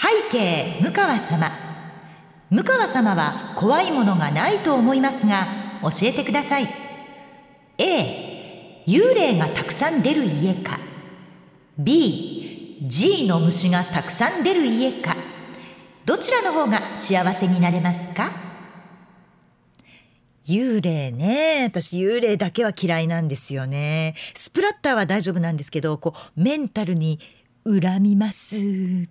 背景向川様。向川様は怖いものがないと思いますが教えてください。A 幽霊がたくさん出る家か。B G の虫がたくさん出る家か。どちらの方が幸せになれますか？幽霊ね。私幽霊だけは嫌いなんですよね。スプラッターは大丈夫なんですけど、こう、メンタルに恨みますっ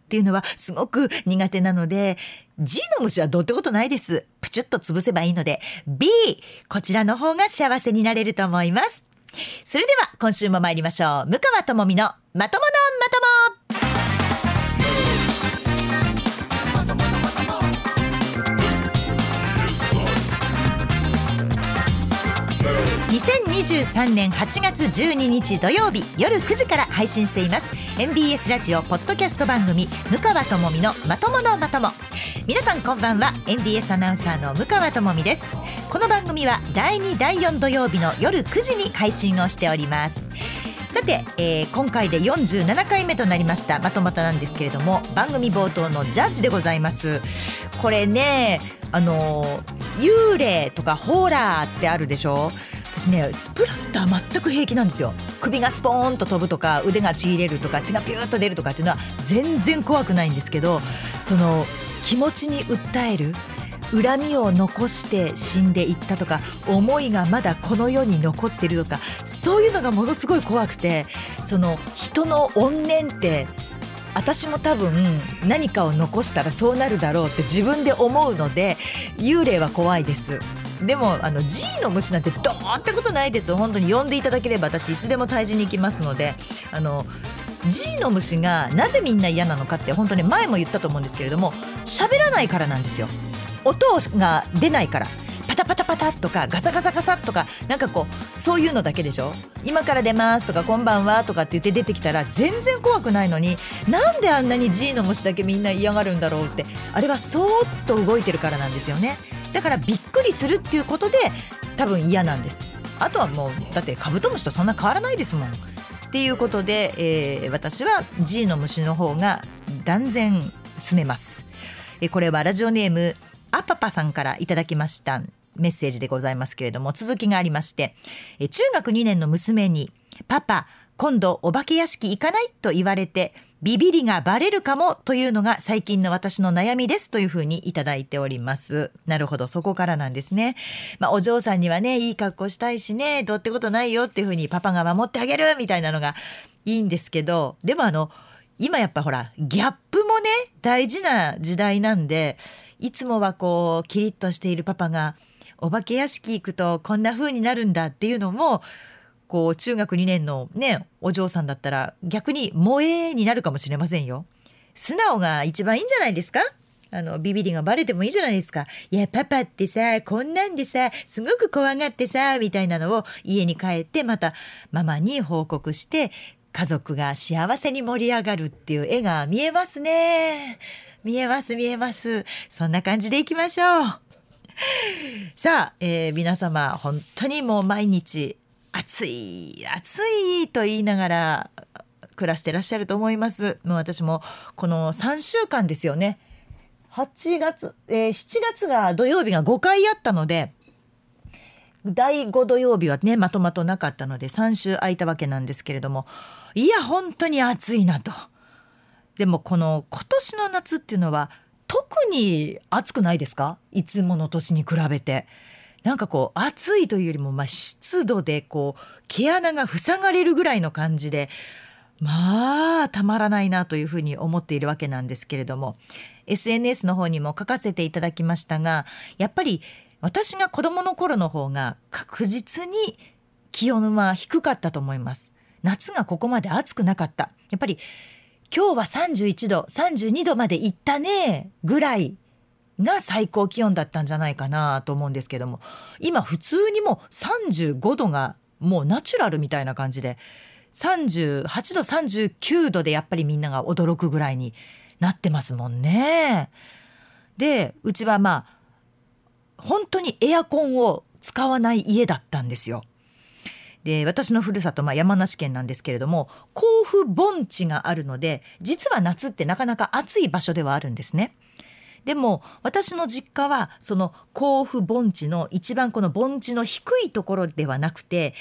ていうのはすごく苦手なので G の虫はどうってことないです。プチュッと潰せばいいので。B こちらの方が幸せになれると思います。それでは今週も参りましょう。向川智美のまとものまとも。2023年8月12日土曜日夜9時から配信しています。MBS ラジオポッドキャスト番組向川智美のまとものまとも。皆さんこんばんは。MBS アナウンサーの向川智美です。この番組は第2第4土曜日の夜9時に配信をしております。さて、えー、今回で47回目となりましたまとまたなんですけれども番組冒頭のジャッジでございます。これねあの幽霊とかホーラーってあるでしょ？私ねスプラッター全く平気なんですよ。首がスポーンと飛ぶとか腕がちぎれるとか血がピューッと出るとかっていうのは全然怖くないんですけどその気持ちに訴える恨みを残して死んでいったとか思いがまだこの世に残ってるとかそういうのがものすごい怖くてその人の怨念って私も多分何かを残したらそうなるだろうって自分で思うので幽霊は怖いです。でもあの G の虫なんてどーってことないです。本当に呼んでいただければ私いつでも退治に行きますので。あの G の虫がなぜみんな嫌なのかって本当に前も言ったと思うんですけれども喋らないからなんですよ。音が出ないから。タパタパタとかガサガサガサとかなんかこうそういうのだけでしょ？今から出ますとかこんばんはとかって言って出てきたら全然怖くないのになんであんなに G の虫だけみんな嫌がるんだろうってあれはそーっと動いてるからなんですよね。だからびっくりするっていうことで多分嫌なんです。あとはもうだってカブトムシとそんな変わらないですもん。っていうことで、えー、私は G の虫の方が断然進めます、え、これはラジオネームあパパさんからいただきました。メッセージでございますけれども続きがありまして、え、中学2年の娘に「パパ今度お化け屋敷行かない?」と言われてビビりがバレるかも？というのが最近の私の悩みですというふうにいただいております。なるほど、そこからなんですね。まあ、お嬢さんにはね、いい格好したいしね、どうってことないよっていうふうにパパが守ってあげるみたいなのがいいんですけど、でもあの、今やっぱほら、ギャップもね、大事な時代なんで、いつもはこう、キリッとしているパパが、お化け屋敷行くとこんな風になるんだっていうのもこう中学2年のねお嬢さんだったら逆に萌えになるかもしれませんよ。素直が一番いいんじゃないですか？あのビビりがバレてもいいじゃないですか。いやパパってさこんなんでさすごく怖がってさみたいなのを家に帰ってまたママに報告して家族が幸せに盛り上がるっていう絵が見えますね。見えます見えます。そんな感じでいきましょう。さあ、えー、皆様本当にもう毎日暑い暑いと言いながら暮らしてらっしゃると思います。もう私もこの3週間ですよね。8月、えー、7月が土曜日が5回あったので第5土曜日はねまとまとなかったので3週空いたわけなんですけれどもいや本当に暑いなと。でもこの今年の夏っていうのは特に暑くないですか？いつもの年に比べて。なんかこう暑いというよりもまあ湿度でこう毛穴が塞がれるぐらいの感じでまあたまらないなというふうに思っているわけなんですけれども。SNS の方にも書かせていただきましたがやっぱり私が子どもの頃の方が確実に気温は低かったと思います。夏がここまで暑くなかった。やっぱり今日は31度32度まで行ったねぐらいが最高気温だったんじゃないかなと思うんですけども今普通にもう35度がもうナチュラルみたいな感じで38度39度でやっぱりみんなが驚くぐらいになってますもんね。でうちはまあ本当にエアコンを使わない家だったんですよ。で私のふるさと、まあ、山梨県なんですけれども甲府盆地があるので実は夏ってなかなか暑い場所ではあるんですね。でも私の実家はその甲府盆地の一番この盆地の低いところではなくて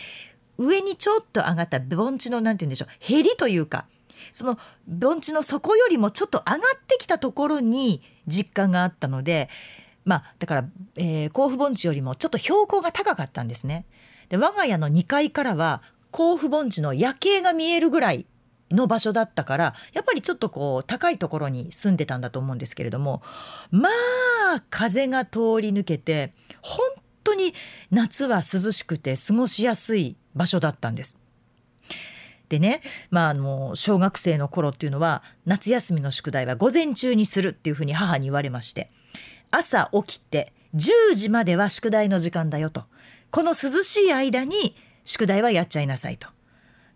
上にちょっと上がった盆地の何て言うんでしょうへりというかその盆地の底よりもちょっと上がってきたところに実家があったのでまあだから、えー、甲府盆地よりもちょっと標高が高かったんですね。で我が家の2階からは甲府盆地の夜景が見えるぐらいの場所だったからやっぱりちょっとこう高いところに住んでたんだと思うんですけれどもまあ風が通り抜けて本当に夏は涼しくて過ごしやすい場所だったんです。でね、まあ、あの小学生の頃っていうのは夏休みの宿題は午前中にするっていうふうに母に言われまして朝起きて10時までは宿題の時間だよとこの涼しい間に宿題はやっちゃいなさいと。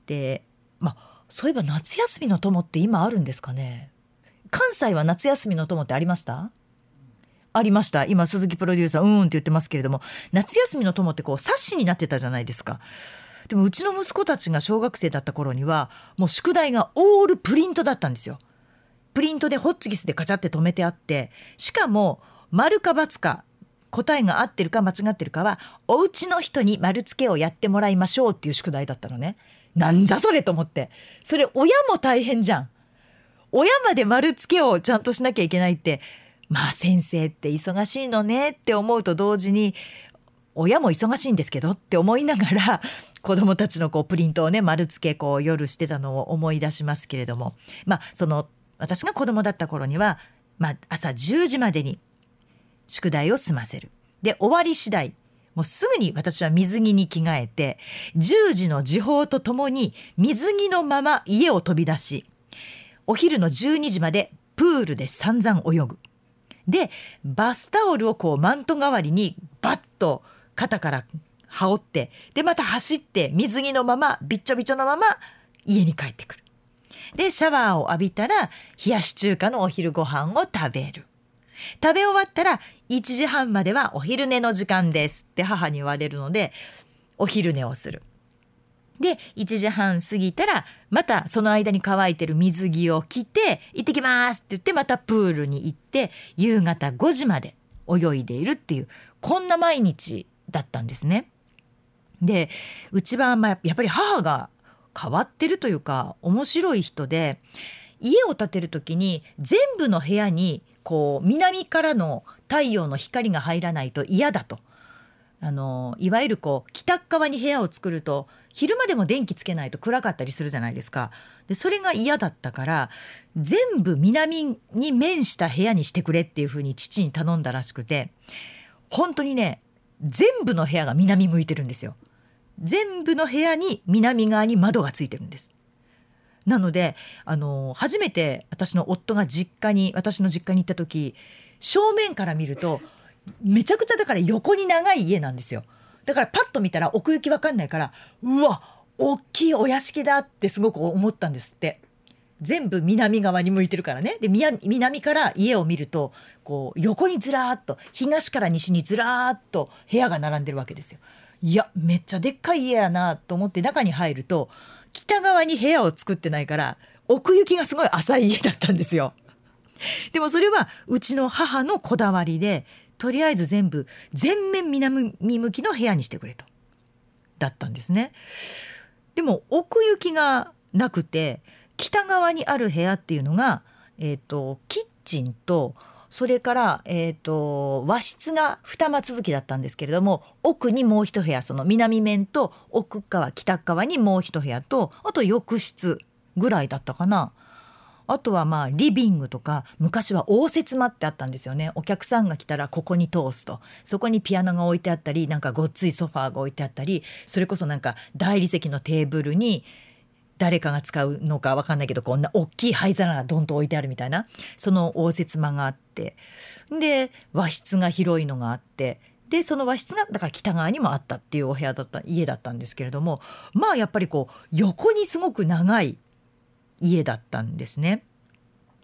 でまあそういえば夏休みの友って今あるんですかね。関西は夏休みの友ってありました？ありました。今鈴木プロデューサーうんって言ってますけれども。夏休みの友ってこう冊子になってたじゃないですか。でもうちの息子たちが小学生だった頃にはもう宿題がオールプリントだったんですよ。プリントでホッチキスでカチャって止めてあってしかも丸か×か答えが合ってるか間違ってるかはお家の人に丸付けをやってもらいましょうっていう宿題だったのね。なんじゃそれと思って。それ親も大変じゃん。親まで丸付けをちゃんとしなきゃいけないってまあ先生って忙しいのねって思うと同時に親も忙しいんですけどって思いながら 子どもたちのこうプリントをね丸付けこう夜してたのを思い出しますけれども。まあその私が子どもだった頃には、まあ、朝10時までに宿題を済ませる。で終わり次第もうすぐに私は水着に着替えて10時の時報とともに水着のまま家を飛び出しお昼の12時までプールで散々泳ぐ。でバスタオルをこうマント代わりにバッと肩から羽織ってでまた走って水着のままびっちょびちょのまま家に帰ってくる。でシャワーを浴びたら冷やし中華のお昼ご飯を食べる。食べ終わったら1時半まではお昼寝の時間ですって母に言われるのでお昼寝をする。で1時半過ぎたらまたその間に乾いてる水着を着て「行ってきます」って言ってまたプールに行って夕方5時まで泳いでいるっていうこんな毎日だったんですね。でうちはまあやっぱり母が変わってるというか面白い人で家を建てる時に全部の部屋にこう南からの太陽の光が入らないと嫌だと。あのいわゆるこう北側に部屋を作ると昼間でも電気つけないと暗かったりするじゃないですか。でそれが嫌だったから全部南に面した部屋にしてくれっていうふうに父に頼んだらしくて本当にね全部の部屋が南向いてるんですよ。全部の部屋に南側に窓がついてるんです。なのであの初めて私の夫が実家に私の実家に行った時正面から見るとめちゃくちゃだから横に長い家なんですよ。だからパッと見たら奥行きわかんないからうわ大きいお屋敷だってすごく思ったんですって。全部南側に向いてるからね。で南から家を見るとこう横にずらーっと東から西にずらーっと部屋が並んでるわけですよ。いやめっちゃでっかい家やなと思って中に入ると北側に部屋を作ってないから奥行きがすごい浅い家だったんですよ。でもそれはうちの母のこだわりでとりあえず全部全面南向きの部屋にしてくれとだったんですね。でも奥行きがなくて北側にある部屋っていうのが、えーと、キッチンとそれから、えーと、和室が二間続きだったんですけれども奥にもう一部屋その南面と奥側北側にもう一部屋とあと浴室ぐらいだったかな。あとはまあリビングとか昔は応接間ってあったんですよねお客さんが来たらここに通すとそこにピアノが置いてあったりなんかごっついソファーが置いてあったりそれこそなんか大理石のテーブルに誰かが使うのか分かんないけどこんな大きい灰皿がドンと置いてあるみたいな。その応接間があって。で和室が広いのがあって。でその和室がだから北側にもあったっていうお部屋だった家だったんですけれども。まあやっぱりこう横にすごく長い家だったんですね。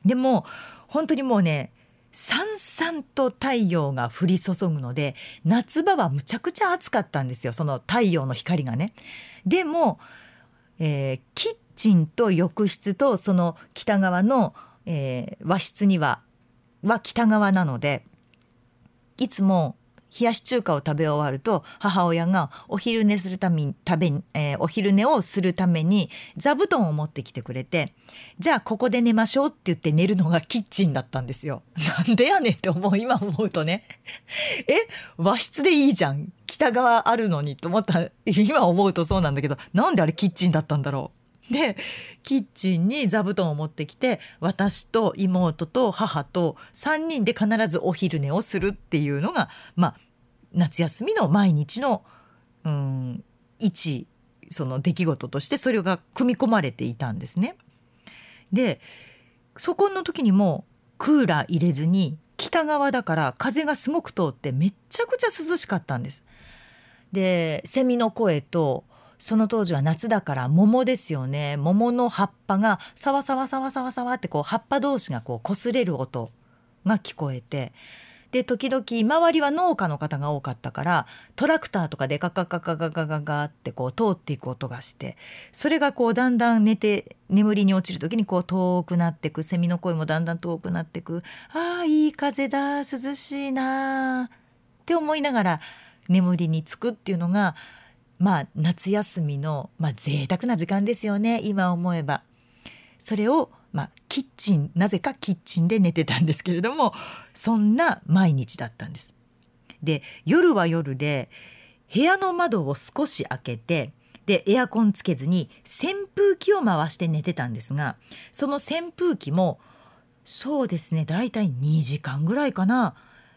でも本当にもうねさんさんと太陽が降り注ぐので夏場はむちゃくちゃ暑かったんですよ。その太陽の光がね。でも、えー、キッチンと浴室とその北側の、えー、和室にはは北側なのでいつも冷やし中華を食べ終わると母親がお昼寝するために食べ、えー、お昼寝をするために座布団を持ってきてくれてじゃあここで寝ましょうって言って寝るのが キッチンだったんですよ。なんでやねんって思う今思うとね え和室でいいじゃん北側あるのにと思った今思うとそうなんだけどなんであれキッチンだったんだろう。でキッチンに座布団を持ってきて私と妹と母と3人で必ずお昼寝をするっていうのがまあ夏休みの毎日のうん一その出来事としてそれが組み込まれていたんですね。でそこの時にもクーラー入れずに北側だから風がすごく通ってめっちゃくちゃ涼しかったんです。でセミの声とその当時は夏だから桃ですよね。桃の葉っぱがサワサワサワサワサワってこう葉っぱ同士がこう擦れる音が聞こえて。で時々周りは農家の方が多かったからトラクターとかでガガガガガガガガってこう通っていく音がしてそれがこうだんだん寝て眠りに落ちる時にこう遠くなってくセミの声もだんだん遠くなってくああいい風だ涼しいなって思いながら眠りにつくっていうのがまあ夏休みの、まあ、贅沢な時間ですよね今思えば。それをまあ、キッチンなぜかキッチンで寝てたんですけれどもそんな毎日だったんです。で夜は夜で部屋の窓を少し開けてでエアコンつけずに扇風機を回して寝てたんですがその扇風機もそうですねだいたい2時間ぐらいかな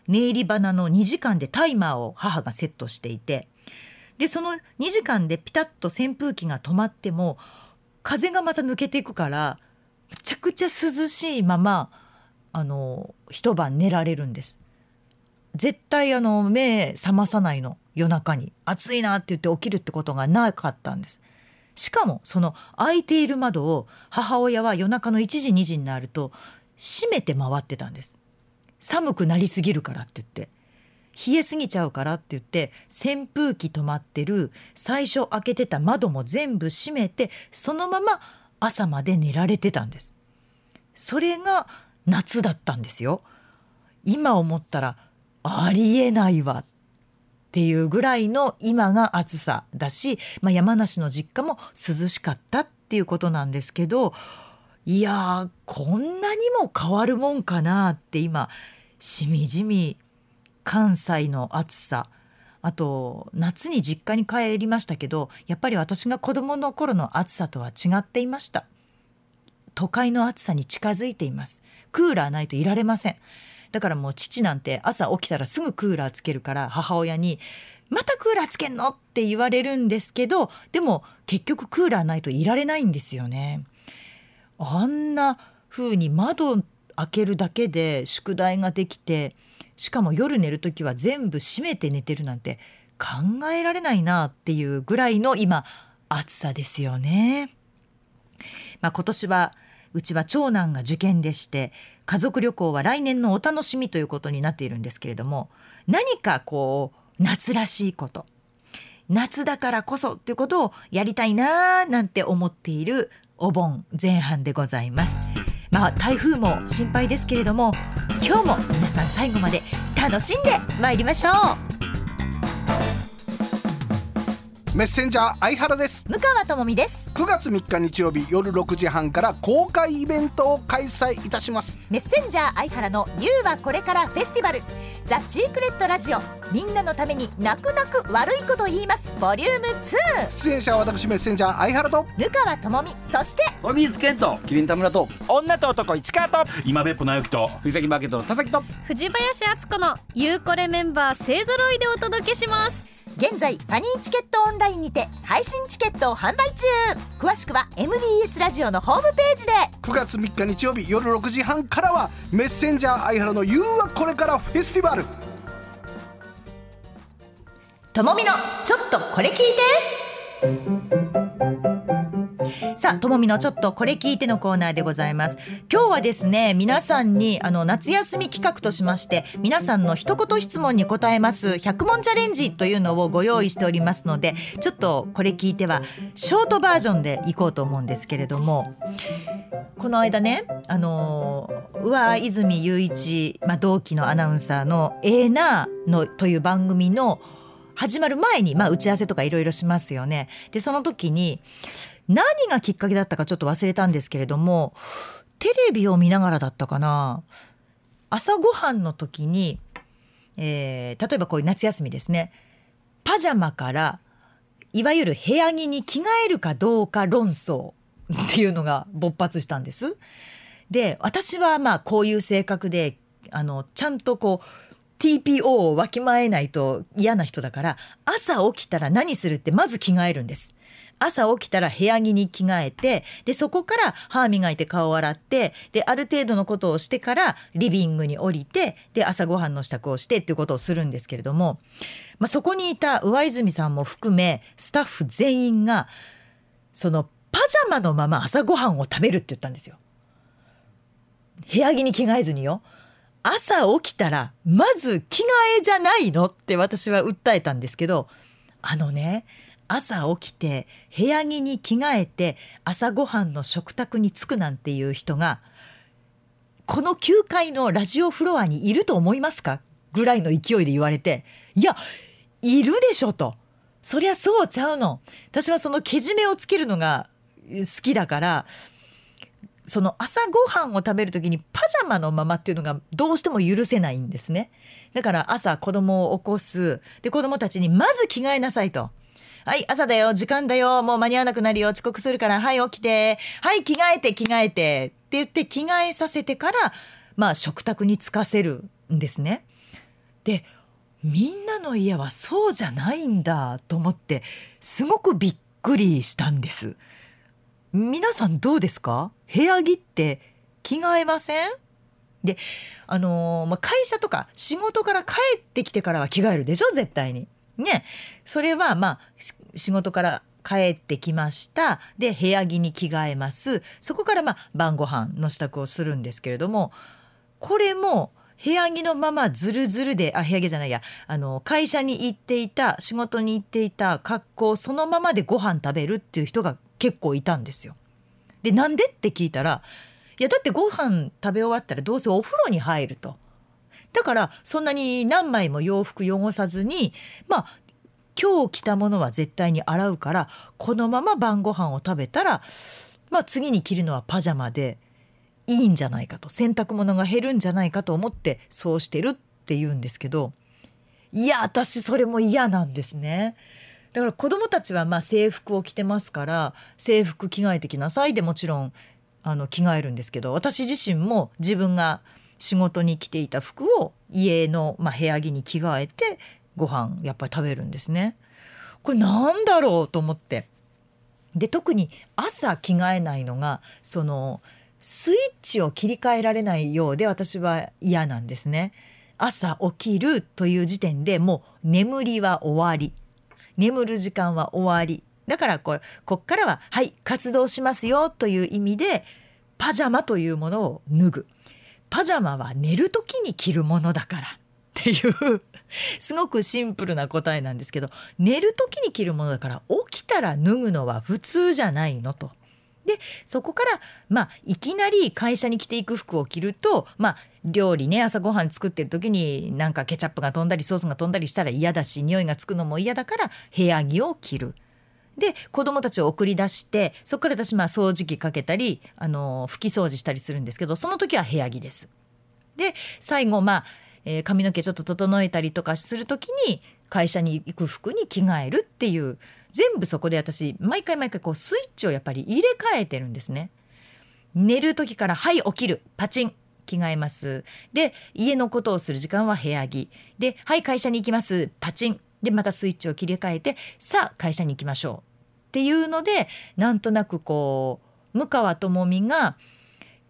寝入り花の2時間でタイマーを母がセットしていてでその2時間でピタッと扇風機が止まっても風がまた抜けていくからめちゃくちゃ涼しいままあの一晩寝られるんです。絶対あの目覚まさないの。夜中に。暑いなって言って起きるってことがなかったんです。しかもその開いている窓を母親は夜中の1時2時になると閉めて回ってたんです。寒くなりすぎるからって言って。冷えすぎちゃうからって言って扇風機止まってる最初開けてた窓も全部閉めてそのまま朝まで寝られてたんです。それが夏だったんですよ。今思ったらありえないわっていうぐらいの今が暑さだし、まあ、山梨の実家も涼しかったっていうことなんですけどいやこんなにも変わるもんかなって今しみじみ関西の暑さ。あと夏に実家に帰りましたけどやっぱり私が子どもの頃の暑さとは違っていました。都会の暑さに近づいています。クーラーないといられません。だからもう父なんて朝起きたらすぐクーラーつけるから母親に「またクーラーつけんの?」って言われるんですけどでも結局クーラーないといられないんですよね。あんな風に窓開けるだけで宿題ができてしかも夜寝る時は全部閉めて寝てるなんて考えられないなっていうぐらいの今暑さですよね。まあ、今年はうちは長男が受験でして家族旅行は来年のお楽しみということになっているんですけれども何かこう夏らしいこと夏だからこそっていうことをやりたいなーなんて思っているお盆前半でございます。まあ台風も心配ですけれども今日も皆さん最後まで楽しんで参りましょう。メッセンジャー相原です。向川智美です。9月3日日曜日夜6時半から公開イベントを開催いたします。メッセンジャー相原の You はこれからフェスティバルザ・シークレットラジオ。みんなのために泣く泣く悪いこと言います。ボリューム2出演者は私メッセンジャー相原と。向川智美。そしてお水健とキリン田村と。女と男市川と。今別府直樹と。藤崎マーケットの田崎と。藤林敦子のゆうこれメンバー勢ぞろいでお届けします現在ファニーチケットオンラインにて配信チケットを販売中。詳しくは MBS ラジオのホームページで。9月3日日曜日夜6時半からはメッセンジャー相原の You はこれからフェスティバル。ともみのちょっとこれ聞いてさあともみのちょっとこれ聞いてのコーナーでございます今日はですね皆さんにあの夏休み企画としまして皆さんの一言質問に答えます100問チャレンジというのをご用意しておりますのでちょっとこれ聞いてはショートバージョンでいこうと思うんですけれどもこの間ねあの上泉雄一、まあ、同期のアナウンサーの「ええな」のという番組の始まる前に、まあ、打ち合わせとかいろいろしますよね。でその時に何がきっかけだったかちょっと忘れたんですけれどもテレビを見ながらだったかな朝ごはんの時に、えー、例えばこういう夏休みですねパジャマからいわゆる部屋着に着替えるかどうか論争っていうのが勃発したんです。で私はまあこういう性格であのちゃんとこう TPO をわきまえないと嫌な人だから朝起きたら何するってまず着替えるんです。朝起きたら部屋着に着替えてでそこから歯磨いて顔を洗ってである程度のことをしてからリビングに降りてで朝ごはんの支度をしてっていうことをするんですけれども、まあ、そこにいた上泉さんも含めスタッフ全員がそのパジャマのまま朝ごはんを食べるって言ったんですよ。部屋着に着替えずによ。朝起きたらまず着替えじゃないのって私は訴えたんですけどあのね朝起きて部屋着に着替えて朝ごはんの食卓に着くなんていう人がこの9階のラジオフロアにいると思いますか？ぐらいの勢いで言われていやいるでしょと。そりゃそうちゃうの。私はそのけじめをつけるのが好きだからその朝ごはんを食べる時にパジャマのままっていうのがどうしても許せないんですね。だから朝子供を起こす。で子供たちにまず着替えなさいと。はい朝だよ時間だよ。もう間に合わなくなるよ。遅刻するからはい起きて。はい着替えて着替えて。って言って着替えさせてからまあ食卓に着かせるんですね。でみんなの家はそうじゃないんだと思ってすごくびっくりしたんです。皆さんどうですか？部屋着って着替えません？であのー、まあ、会社とか仕事から帰ってきてからは着替えるでしょ？絶対に。ね。それはまあ仕事から帰ってきました。で部屋着に着替えます。そこからまあ晩ご飯の支度をするんですけれどもこれも部屋着のままずるずるであ部屋着じゃないや。あの会社に行っていた仕事に行っていた格好そのままでご飯食べるっていう人が結構いたんですよ。でなんで？って聞いたらいやだってご飯食べ終わったらどうせお風呂に入ると。だからそんなに何枚も洋服汚さずにまあ今日着たものは絶対に洗うからこのまま晩ご飯を食べたらまあ次に着るのはパジャマでいいんじゃないかと洗濯物が減るんじゃないかと思ってそうしてるって言うんですけどいや私それも嫌なんですね。だから子供たちはま制服を着てますから制服着替えてきなさいでもちろんあの着替えるんですけど私自身も自分が仕事に着ていた服を家の、まあ、部屋着に着替えてご飯やっぱり食べるんですね。これなんだろうと思ってで特に朝着替えないのがそのスイッチを切り替えられないようで私は嫌なんですね。朝起きるという時点でもう眠りは終わり眠る時間は終わりだからこれこっからははい活動しますよという意味でパジャマというものを脱ぐパジャマは寝る時に着るものだからっていうすごくシンプルな答えなんですけど寝る時に着るものだから起きたら脱ぐのは普通じゃないのと。でそこからまあいきなり会社に着ていく服を着るとまあ料理ね朝ごはん作ってる時になんかケチャップが飛んだりソースが飛んだりしたら嫌だし匂いがつくのも嫌だから部屋着を着る。で子供たちを送り出してそこから私まあ掃除機かけたりあの拭き掃除したりするんですけどその時は部屋着です。で最後まあえー、髪の毛ちょっと整えたりとかする時に会社に行く服に着替えるっていう全部そこで私毎回毎回こうスイッチをやっぱり入れ替えてるんですね。寝る時から「はい起きる。パチン」着替えます。で家のことをする時間は部屋着。で「はい会社に行きます。パチン」でまたスイッチを切り替えてさあ会社に行きましょう。っていうのでなんとなくこう向川智美が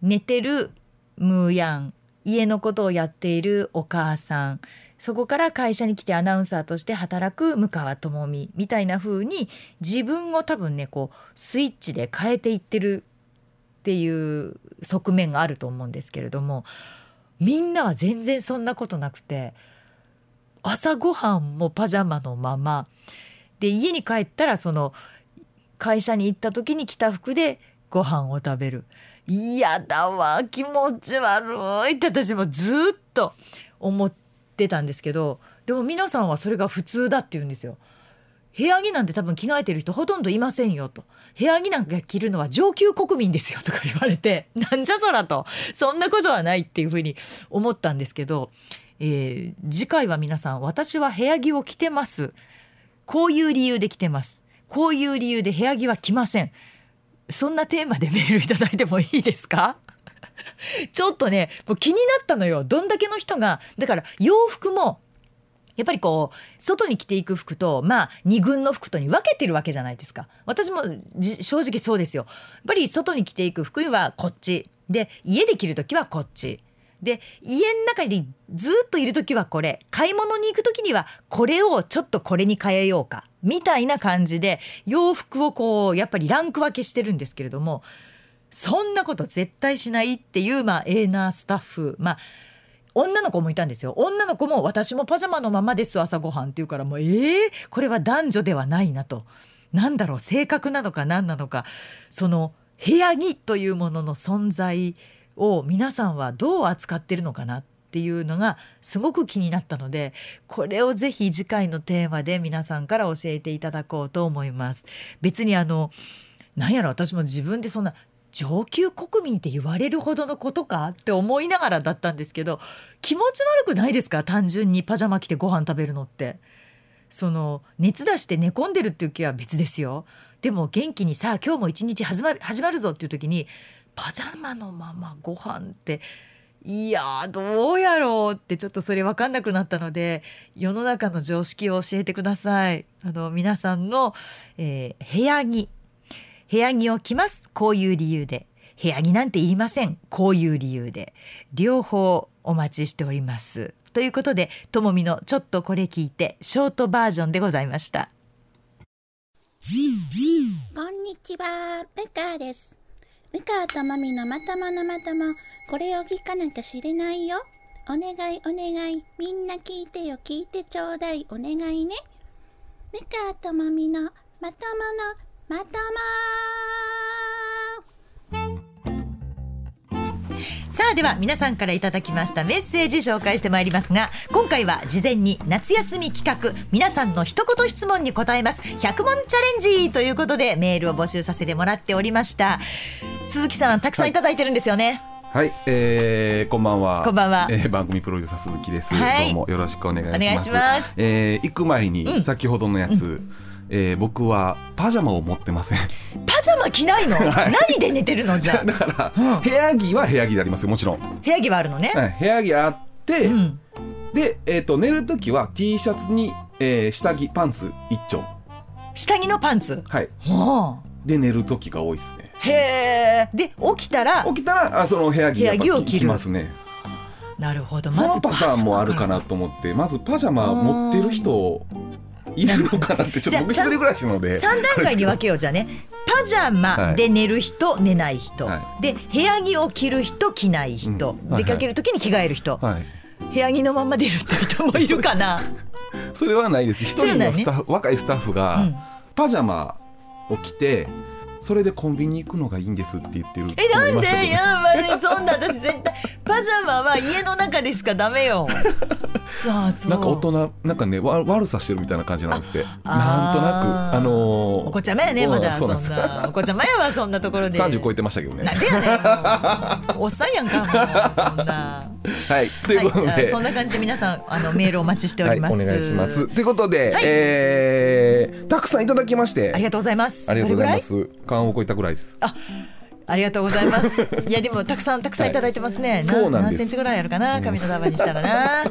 寝てるムーヤン家のことをやっているお母さんそこから会社に来てアナウンサーとして働く向川智美みたいな風に自分を多分ねこうスイッチで変えていってるっていう側面があると思うんですけれどもみんなは全然そんなことなくて朝ごはんもパジャマのままで家に帰ったらその会社に行った時に着た服でご飯を食べる。嫌だわ気持ち悪いって私もずっと思ってたんですけどでも皆さんはそれが普通だって言うんですよ。部屋着なんて多分着替えてる人ほとんどいませんよと。部屋着なんか着るのは上級国民ですよとか言われて なんじゃそらと。そんなことはないっていうふうに思ったんですけど、えー、次回は皆さん私は部屋着を着てます。こういう理由で着てます。こういう理由で部屋着は着ません。そんなテーマでメールいただいてもいいですか？ちょっとねもう気になったのよ。どんだけの人がだから洋服もやっぱりこう外に着ていく服とまあ2軍の服とに分けてるわけじゃないですか。私も正直そうですよ。やっぱり外に着ていく服はこっち。で家で着る時はこっち。で家の中にずっといる時はこれ買い物に行く時にはこれをちょっとこれに変えようかみたいな感じで洋服をこうやっぱりランク分けしてるんですけれどもそんなこと絶対しないっていうまあエーナースタッフまあ女の子もいたんですよ。女の子も私もパジャマのままです朝ごはんって言うからもうえー、これは男女ではないなと。なんだろう性格なのか何なのか。その部屋着というものの存在を皆さんはどう扱ってるのかなっていうのがすごく気になったのでこれをぜひ次回のテーマで皆さんから教えていただこうと思います。別にあのなんやろ私も自分でそんな上級国民って言われるほどのことかって思いながらだったんですけど気持ち悪くないですか？単純にパジャマ着てご飯食べるのって。その熱出して寝込んでるっていう気は別ですよ。でも元気にさあ今日も一日始まる始まるぞっていう時にパジャマのままご飯っていやどうやろうってちょっとそれ分かんなくなったので世の中の常識を教えてください。あの皆さんの、えー、部屋着。部屋着を着ます。こういう理由で。部屋着なんていりません。こういう理由で。両方お待ちしております。ということでともみのちょっとこれ聞いてショートバージョンでございました。こんにちは。ムカです。ミカとマミのまたものまともこれを聞かなきゃ知れないよ。お願いお願い。みんな聞いてよ。聞いてちょうだい。お願いね。ミカとマミのまたものまともさあでは皆さんからいただきましたメッセージ紹介してまいりますが今回は事前に夏休み企画皆さんの一言質問に答えます100問チャレンジということでメールを募集させてもらっておりました鈴木さんたくさんいただいてるんですよね、はい、えー、こんばんは。こんばんは。えー、番組プロデューサー鈴木です。はい、どうもよろしくお願いします。お願いします。えー、行く前に先ほどのやつ、うんえー、僕はパジャマを持ってません。パジャマ着ないの、はい、何で寝てるのじゃ だから、うん、部屋着は部屋着でありますよもちろん。部屋着はあるのね、はい、部屋着あって、うん、で、えーと、寝る時は T シャツに、えー、下着パンツ一丁。下着のパンツ？はい、はあ、で寝る時が多いですね。へえで起きたら？起きたらあその部屋着部屋着を着ますね。なるほど。まずパターンもあるかなと思ってまずパジャマ持ってる人いるのかなってちょっと僕一人暮らしので。3段階に分けようじゃね。パジャマで寝る人、はい、寝ない人、はい、で部屋着を着る人着ない人、うん、出かける時に着替える人、はい、部屋着のまま出るって人もいるかな。それはないです。一人のスタッフ、ね、若いスタッフが、パジャマを着てそれでコンビニ行くのがいいんですって言ってるえなんで？いやまあ、そんな私絶対パジャマは家の中でしかダメよ。そうそう。なんか大人なんかねわ悪さしてるみたいな感じなんですって。なんとなくあのー、お子ちゃまやねまだそんな。お子ちゃまやわそんなところで。30超えてましたけどね。なんでやねん。おっさんやんかそんな。はい。ということで、はい、そんな感じで皆さんあのメールお待ちしております、はい、お願いします。ということで、はい、えー、たくさんいただきまして。ありがとうございます。ありがとうございます缶を超えたぐらいです。あありがとうございます。いやでもたくさんたくさんいただいてますね。そうなんです何センチぐらいあるかな？髪の束にしたらな。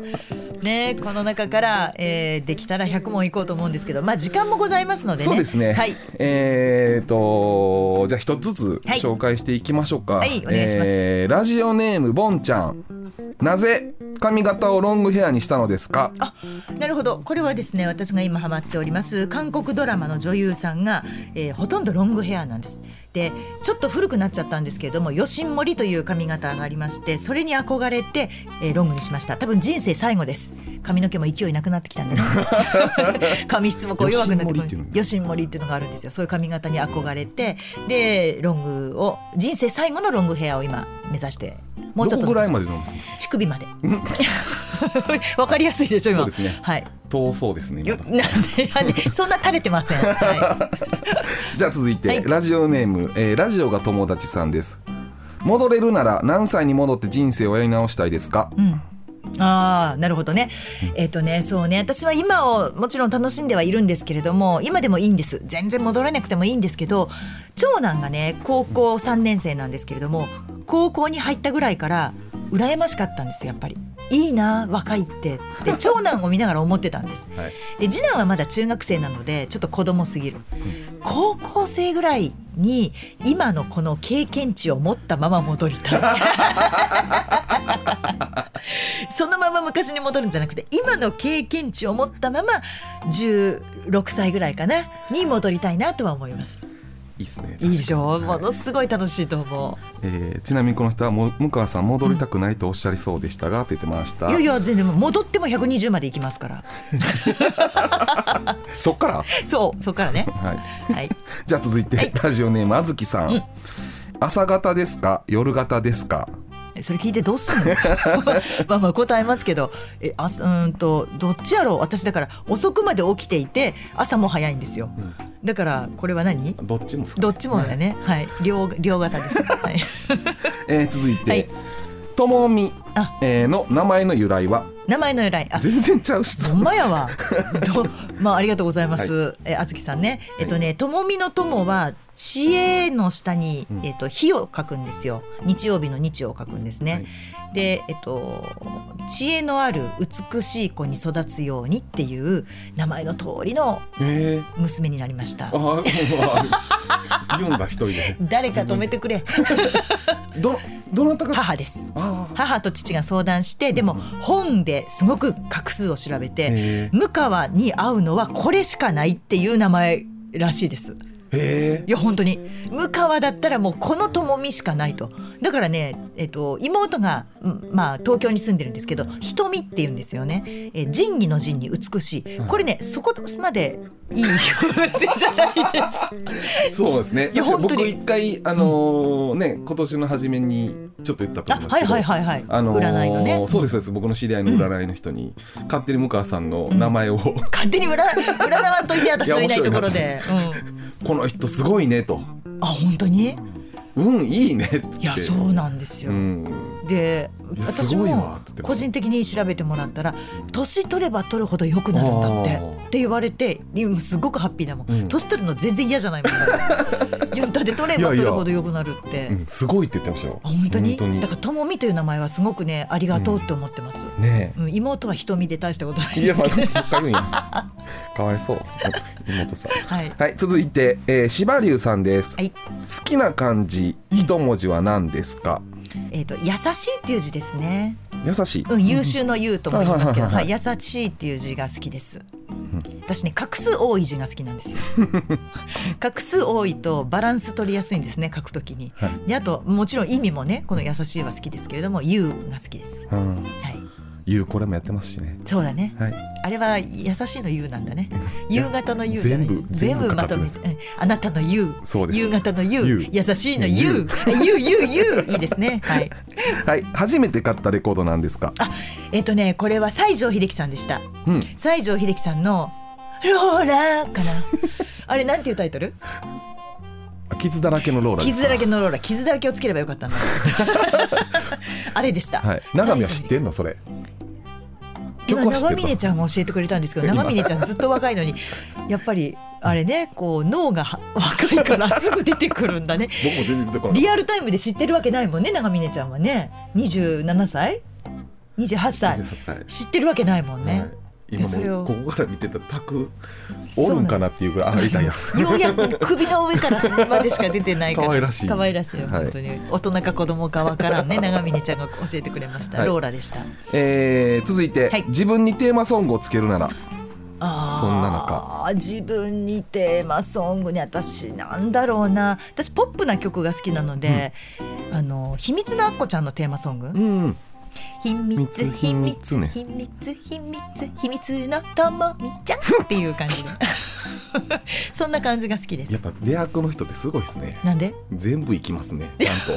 ねこの中から、えー、できたら100問いこうと思うんですけど、まあ時間もございますのでね。そうですね。はい。えーとじゃあ一つずつはい紹介していきましょうか。はいお願いしますえーラジオネームボンちゃん。なぜ髪型をロングヘアにしたのですか？あなるほどこれはですね私が今ハマっております韓国ドラマの女優さんが、えーほとんどロングヘアなんですでちょっと古くなっちゃったんですけれどもヨシンモリという髪型がありましてそれに憧れて、えーロングにしました。多分人生最後です。髪の毛も勢いなくなってきたんでね 髪質もこう弱くなってくヨシンモリっていうのるヨシンモリっていうのがあるんですよ。そういう髪型に憧れて。でロングを人生最後のロングヘアを今目指してもうちょっどこぐらいまで伸ばすんですか？乳首まで。わかりやすいでしょ今。そうですね。はい。遠そうですね。なんでそんな垂れてません。は じゃあ続いて、はい。ラジオネーム、えーラジオが友達さんです。戻れるなら何歳に戻って人生をやり直したいですか？うん。ああなるほどね。えっ、とねそうね私は今をもちろん楽しんではいるんですけれども今でもいいんです全然戻らなくてもいいんですけど長男がね高校3年生なんですけれども高校に入ったぐらいから羨ましかったんですやっぱり。いいな若いってって長男を見ながら思ってたんです。はい。で次男はまだ中学生なのでちょっと子供すぎる、高校生ぐらいに今のこの経験値を持ったまま戻りたい そのまま昔に戻るんじゃなくて今の経験値を持ったまま16歳ぐらいかなに戻りたいなとは思いますいいですね。いいでしょ？ものすごい楽しいと思えーちなみにこの人はも向川さん戻りたくないとおっしゃりそうでしたがって言ってました。ういやいや全然戻っても120までいきますから そっから？そうそっからねはい。はい じゃあ続いて、はいラジオネームあずきさん。うん朝方ですか？夜型ですか？それ聞いてどうすんの？まあまあ答えますけどえあすうーんとどっちやろう？私だから遅くまで起きていて朝も早いんですよ。だからこれは何？どっちもどっちもだね。はい。両両型です、はい、えー続いて、はい。ともみ。あ、えーの名前の由来は？名前の由来。あ。全然ちゃう質ほん問。まやわ。どまあありがとうございます。えあずきさんね。えっとね、ともみのともは知恵の下に、うんえっと日を書くんですよ。日曜日の日を書くんですね。はいで、えっと知恵のある美しい子に育つようにっていう名前の通りのえー、娘になりましたあ。ーあ言うんだ一人で。誰か止めてくれ。どどなたか？母です。母と父が相談して、でも本ですごく画数を調べて。へ向川に会うのはこれしかないっていう名前らしいです。いや本当に。向川だったらもうこの友美しかないと。だからね、えっと、妹が、うんまあ、東京に住んでるんですけど瞳って言うんですよね。え仁義の仁に美しい。これねそこまでいい表現じゃないです。え。そうですね。いや本当に。僕一回あのーね今年の初めにちょっと言ったとあ思いますけど。はいはいはいはい、あのー占いのね。そうですそうです。僕の知り合いの占いの人に、勝手に向川さんの名前を、勝手に占占わんといて私のいないところで、この人すごいねと。うん、あ本当に？うんいいねっつって。いやそうなんですよ、うんで私も個人的に調べてもらったら年取れば取るほど良くなるんだってって言われて今すごくハッピーだもん、うん。年取るの全然嫌じゃないもん。いやだって取れば取るほど良くなるって。うん、すごいって言ってましたよ。あ本当に？だからともみという名前はすごくねありがとうって思ってます、ねうん妹は瞳で大したことないです。けど、わ かわいそう。妹さん。はい。はい続いて、えー、柴龍さんです、はい。好きな漢字一文字は何ですか、えっ、と優しいっていう字ですね優しい、うん、優秀の優とも言いますけど、はい、優しいっていう字が好きです。私ね、画数多い字が好きなんですよ。画数多いとバランス取りやすいんですね、書くときに。はいで、あと、もちろん意味もね、この優しいは好きですけれども、優が好きです。うん、はい、ゆうこれもやってますしねそうだね。はいあれは優しいの優なんだね。夕方の優。全部全部まとめあなたの優。そうです夕方の優優。優しいの優。優優優いいですね。はい。はい初めて買ったレコードなんですか？あ、えっ、とね、これは西城秀樹さんでした。うん西城秀樹さんの「ローラー」かなあれなんていうタイトル？傷だらけのローラ傷だらけのローラー傷だらけをつければよかったんだ。あれでした、はい。長見は知ってんの？それ。今長峰ちゃんが教えてくれたんですけど長峰ちゃんずっと若いのにやっぱりあれねこう脳がは若いから すぐ出てくるんだね。僕も全然出てこなかっリアルタイムで知ってるわけないもんね長峰ちゃんはね。27歳？28た歳？28歳。知ってるわけないもんね、はい今もうここから見てたタクおるんかなっていうぐらいあいたいやようやく首の上から下までしか出てないから。可愛らしい。可愛らしいよはい。本当に、大人か子供かわからんね。長峰ちゃんが教えてくれました、はい。ローラでした。えー続いて、はい。自分にテーマソングをつけるなら。そんな中。自分にテーマソングに私なんだろうな。私ポップな曲が好きなので、あの秘密のアッコちゃんのテーマソング、うん秘密秘秘密密ね。秘密秘密秘密のともみちゃんっていう感じで。そんな感じが好きです。やっぱ出役の人ってすごいですね。なんで？全部いきますねちゃんと。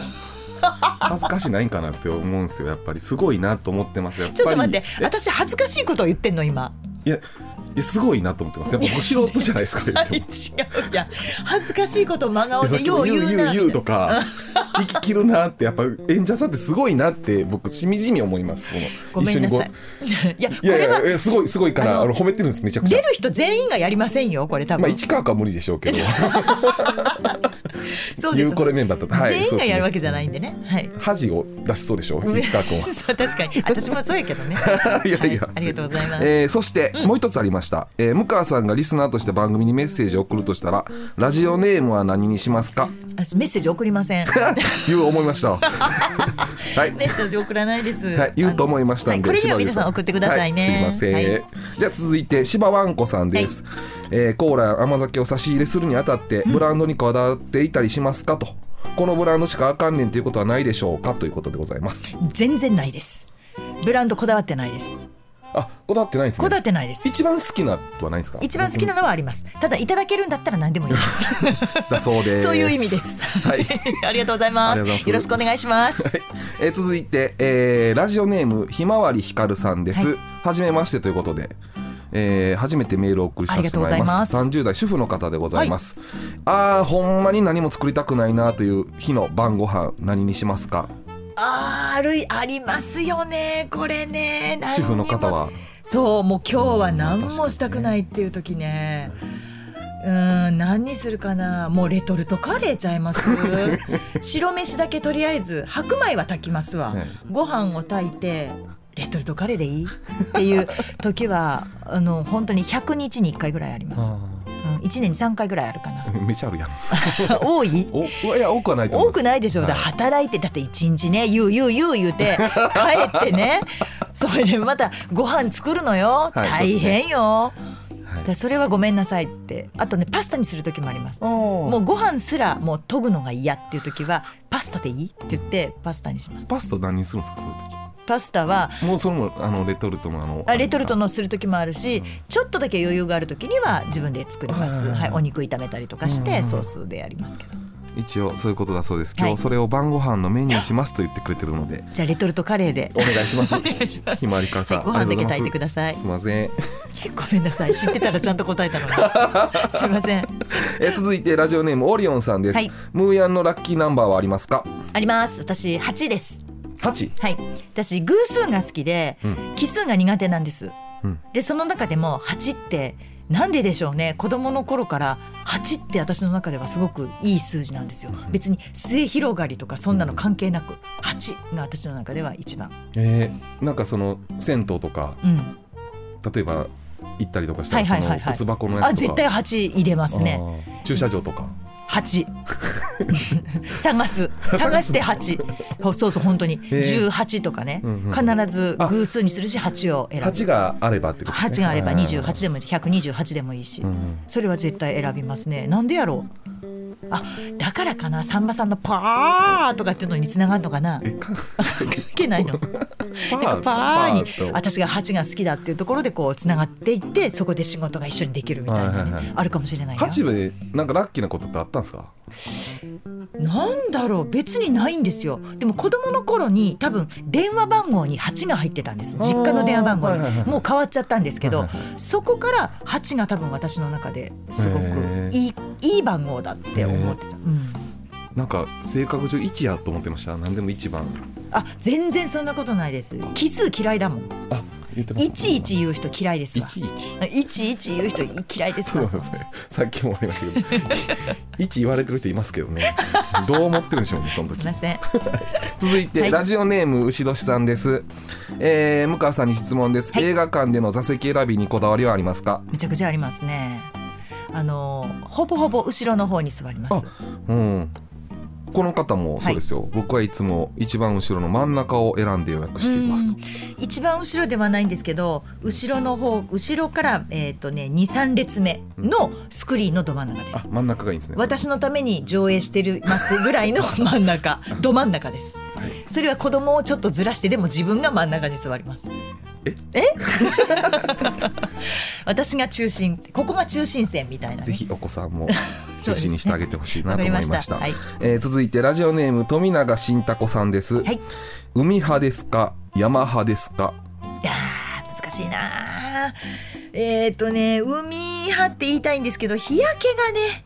恥ずかしないんかなって思うんですよやっぱり。すごいなと思ってますやっぱり。ちょっと待ってえ私恥ずかしいことを言ってんの今？いやいやすごいなと思ってます。やっぱ素人じゃないですか 違う。もいや恥ずかしいこと真顔でよう言うな。言う言う言うとか生き切るなってやっぱ演者さんってすごいなって僕しみじみ思います。このごめんなさい。やこいやいやすごいすごいからあの褒めてるんですめちゃくちゃ。出る人全員がやりませんよこれ多分、まあ市川かは無理でしょうけど。そうです。これメンバーだった。はい全員がやるわけじゃいないんでね。はい。恥を出しそうでしょう市川君は。そう確かに。私もそうやけどね。いやいや、はい。ありがとうございます。えーそして、もう一つありました、えー向川さんがリスナーとして番組にメッセージを送るとしたらラジオネームは何にしますか？私メッセージ送りません。いう思いました。はい。メッセージ送らないです。はい、言うと思いましたんで、はいこれには皆さん送ってくださいね。はい、すいません、はい。じゃあ続いて柴わんこさんです、えーコーラや甘酒を差し入れするにあたってブランドにこだわっていたりしますかと、このブランドしかあかんねんということはないでしょうかということでございます。全然ないです。ブランドこだわってないです。あこだわってないんですこだわねってないです。一番好きなとはないですか？一番好きなのはあります。ただいただけるんだったら何でもいいです。だそうです。そういう意味です。はい。ありがとうございます。よろしくお願いします。えー続いて、えーラジオネームひまわりひかるさんです、はい。めましてということで、えー初めてメールをお送りさせてもらいます。ありがとうございます。30代主婦の方でございます、あーほんまに何も作りたくないなという日の晩ご飯何にしますか？あるありますよね。これね。主婦の方は。そうもう今日は何もしたくないっていう時ね。うん何にするかな。もうレトルトカレーちゃいます。白飯だけとりあえず白米は炊きますわ、はいご飯を炊いてレトルトカレーでいい？っていう時はあの本当に100日に1回ぐらいあります、うん、1年に3回ぐらいあるかな。めちゃあるやん。多い？おいや多くはないと思い多ます。くないでしょ、だからはい。働いてだって一日ね言う言う言う言うて 帰ってね。それでまたご飯作るのよ、はい大変よ、はい。それはごめんなさいって。あとねパスタにする時もあります。ももうご飯すらもう研ぐのが嫌っていう時はパスタでいい？って言ってパスタにします。パスタ何にするんですかそういうパスタは時もうそれもあのレトルトのあのあレトルトののする時もあるし、ちょっとだけ余裕がある時には自分で作ります、はいはいはい。はい、お肉炒めたりとかしうんてソースでやりますけど。一応そういうことだそうです。今はい。日それを晩ご飯のメニューにしますと言ってくれてるので。じゃあレトルトカレーで。お願いします。ひまわりからさん、はいご飯だけ炊いてくだださい。す。いません。ごめんなさい。知ってたらちゃんと答えたのに。すいません。えー続いてラジオネームオリオンさんです、はい。ムーヤンのラッキーナンバーはありますか？あります。私8です八はい。私偶数が好きで、うん。奇数が苦手なんです。うん。でその中でも8ってなんででしょうね？子供の頃から8って私の中ではすごくいい数字なんですよ。別に末広がりとかそんなの関係なく8が私の中では一番。えー、なんかその銭湯とかうん。例えば行ったりとかしたら、はいはいはいはい。その靴箱のやつとか。あ絶対8入れますね。駐車場とか8探す。探して8ほそうそう本当に。へー18とかね、うんうん必ず偶数にするし8を選ぶ。8があればってことですね。8があればー28でもいい。128でもいいし、うんそれは絶対選びますね。なんでやろうあだからかなさんまさんのパーとかっていうのにつながるのかな？関係ないの？パなんかパーにと私が8が好きだっていうところでこうつながっていってそこで仕事が一緒にできるみたいなね、はいはいはい。あるかもしれないよ。8でなんかラッキーなことってあったんですか？なんだろう別にないんですよ。でも子供の頃に多分電話番号に8が入ってたんです。実家の電話番号に。はいはいはい。もう変わっちゃったんですけどはいはいそこから8が多分私の中ですごくいいいい番号だって思ってた、うん、なんか性格上1やと思ってました？何でも1番。あ全然そんなことないです。奇数嫌いだもん。あ言ってますいちいち言う人嫌いですわ。いちいち？いちいち言う人嫌いですわ。そうですね。さっきもありましたけど。一言われてる人いますけどね。どう思ってるんでしょうねその時。すいません。続いて、はい。ラジオネーム牛年さんです、えー、向川さんに質問です、はい。映画館での座席選びにこだわりはありますか？めちゃくちゃありますねあのほぼほぼ後ろの方に座ります。あうん。この方もそうですよ、僕はいつも一番後ろの真ん中を選んで予約しています一番後ろではないんですけど後ろの方後ろから、えーとね、23列目のスクリーンのど真ん中です。あ真ん中がいいんですね。私のために上映してるますぐらいの真ん中。ど真ん中です。はいそれは子供をちょっとずらしてでも自分が真ん中に座ります。え？え？私が中心ここが中心線みたいな、ね、ぜひお子さんも 中心にしてあげてほしいなと思いました。えー続いてラジオネーム富永新太子さんです、はい。海派ですか？山派ですか？いやー難しいなー。えっ、ー、とね海派って言いたいんですけど日焼け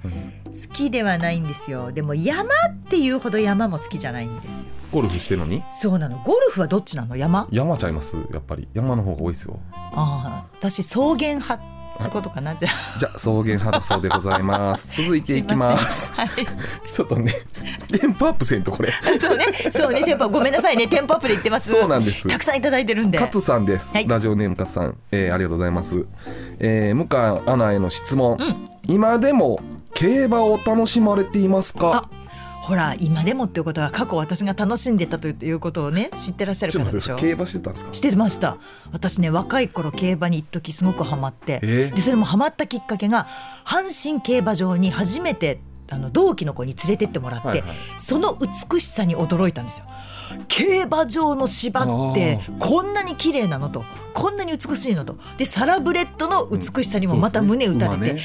がね好きではないんですよ。でも山っていうほど山も好きじゃないんですよゴルフしてるのに？そうなの。ゴルフはどっちなの？山？山ちゃいますやっぱり。山の方が多いですよ。ああ私草原派ってことかなじゃあ。じゃあ草原派だそうでございます。続いていきます。すい ちょっとねテンポアップせんとこれ。はいそうね。そうね。テンポごめんなさいね。テンポアップで言ってます。そうなんです。たくさんいただいてるんで。勝さんです、はい。ラジオネーム勝さん、えーありがとうございます、えー、向川アナへの質問、ん。今でも競馬を楽しまれていますか？あほら今でもっていうことは過去私が楽しんでたということをね知ってらっしゃる方でしょ？競馬してたんですか？してました。私ね若い頃競馬に一時すごくハマって、えー？でそれもハマったきっかけが阪神競馬場に初めてあの同期の子に連れてってもらって、はいはい。その美しさに驚いたんですよ。競馬場の芝ってこんなに綺麗なのとこんなに美しいのとでサラブレッドの美しさにもまた胸打たれて、そうですね。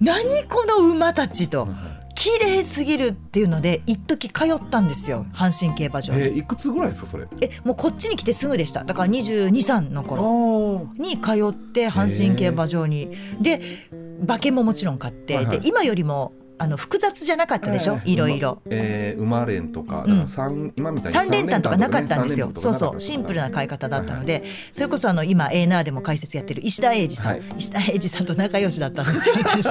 何この馬たちと馬ね綺麗すぎるっていうので一時通ったんですよ阪神競馬場に。えーいくつぐらいですかそれ？えもうこっちに来てすぐでした。だから223のあ頃ー。に通って阪神競馬場に。で馬券ももちろん買って、はいはい。で今よりもあの複雑じゃなかったでしょ、えーいろいろ。えー、馬連とか、うん。三今みたいに三連単とかなかったんですよ。そうそう、シンプルな買い方だったので、それこそあの今 A ナーでも解説やってる石田英二さん、はい。石田英二さんと仲良しだったんですよ。私。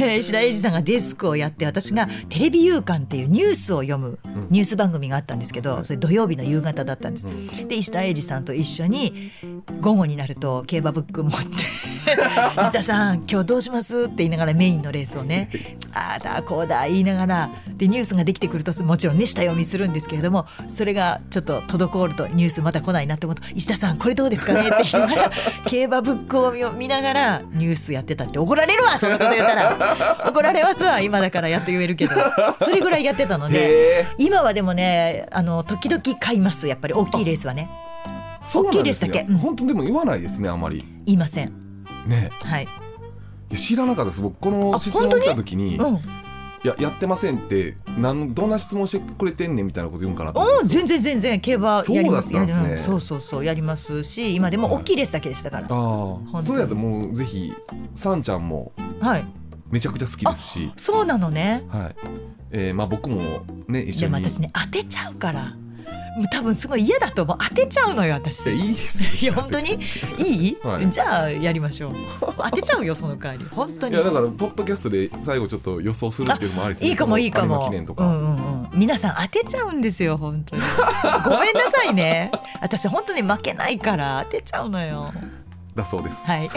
で 石田英二さんがデスクをやって、私がテレビ夕刊っていうニュースを読むニュース番組があったんですけど、それ土曜日の夕方だったんです。で石田英二さんと一緒に午後になると競馬ブック持って 石田さん今日どうします？って言いながらメインのレースをねああだこうだ言いながらでニュースができてくるともちろんね下読みするんですけれどもそれがちょっと滞るとニュースまた来ないなって思うと石田さんこれどうですかね？って言いながら 競馬ブックを見ながらニュースやってたって怒られるわそんなこと言ったら。怒られますわ今だからやっと言えるけど。それぐらいやってたので。へ今はでもねあの時々買いますやっぱり。大きいレースはね。大きいですだけ。うん。本当でも言わないですねあまり。言いません。ね。はい、いや知らなかったです。僕このあ質問来た時にうん、いややってませんってなんどんな質問してくれてんねんみたいなこと言うんかなと思って。お全然全然競馬やります。そうだったんですね。やりそうそうそうやりますし今でも大きいレースだけですだから。ああそれやともうぜひさんちゃんもはい。めちゃくちゃ好きですし。そうなのね。はい。えー、まあ僕もね一緒に。でも私ね当てちゃうから多分すごい嫌だと思う。当てちゃうのよ私。いやいい？ですよいや本当に？いい、はい。じゃあやりましょう。当てちゃうよその代わり。本当に。いやだからポッドキャストで最後ちょっと予想するっていうのもありいいかもいいかも。馬記念とか、うんうんうん。皆さん当てちゃうんですよ本当に。ごめんなさいね。私本当に負けないから当てちゃうのよ。だそうです、はい。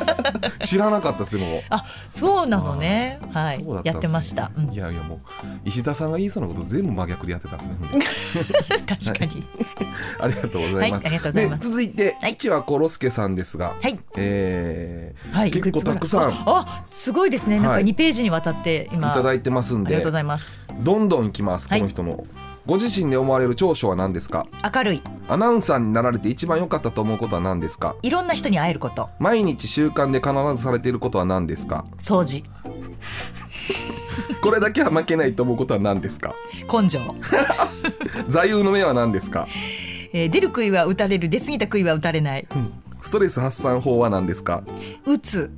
知らなかったですでもあそうなのね。はいやってました。うんいやいやもう石田さんが言いそうなこと全部真逆でやってたんですね 確かに。ありがとうございます、はいありがとうございますで続いて、はい父はコロスケさんですが、はい。えはい。結構たくさんああすごいですね。なんかはい2ページにわたって今。ーいただいてますんでありがとうございます。どんどんいきますこはいの人の、ご自身で思われる長所は何ですか？明るい。アナウンサーになられて一番良かったと思うことは何ですか？いろんな人に会えること。毎日習慣で必ずされていることは何ですか？掃除。これだけは負けないと思うことは何ですか？根性。座右の銘は何ですか？えー出る杭は打たれる。出過ぎた杭は打たれない。ストレス発散法は何ですか？打つ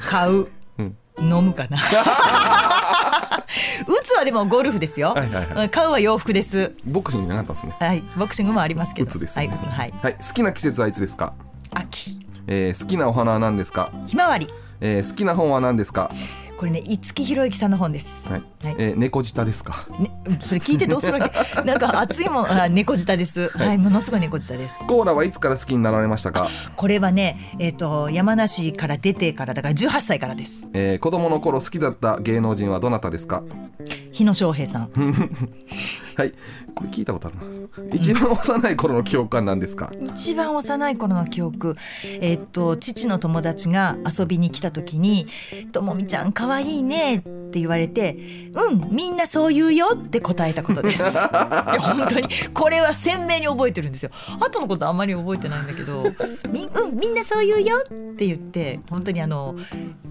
買う、うん飲むかな はでもゴルフですよ。はいはいはいうん買うは洋服です。ボクシングなかったですねはい、ボクシングもありますけど。うつですはい、よねうつはい。はい好きな季節はいつですか、秋、えー好きなお花は何ですか、ひまわり。えー好きな本は何ですか？これね、五木ひろゆきさんの本です。はい、はいえー猫舌ですか？ね、うんそれ聞いてどうするわけ？なんか熱いもん、あ、猫舌です。はい、ものすごい猫舌です。コーラはいつから好きになられましたか、これはね、えっ、と、山梨から出てから、だから十八歳からです。えー子供の頃好きだった芸能人はどなたですか？日野翔平さん。はいこれ聞いたことあります一番幼い頃の記憶は何ですか？一番幼い頃の記憶、えっと父の友達が遊びに来た時に「ともみちゃん可愛いね」って言われて「うんみんなそう言うよ」って答えたことです。本当にこれは鮮明に覚えてるんですよ。後のことあんまり覚えてないんだけど「みうんみんなそう言うよ」って言って本当にあの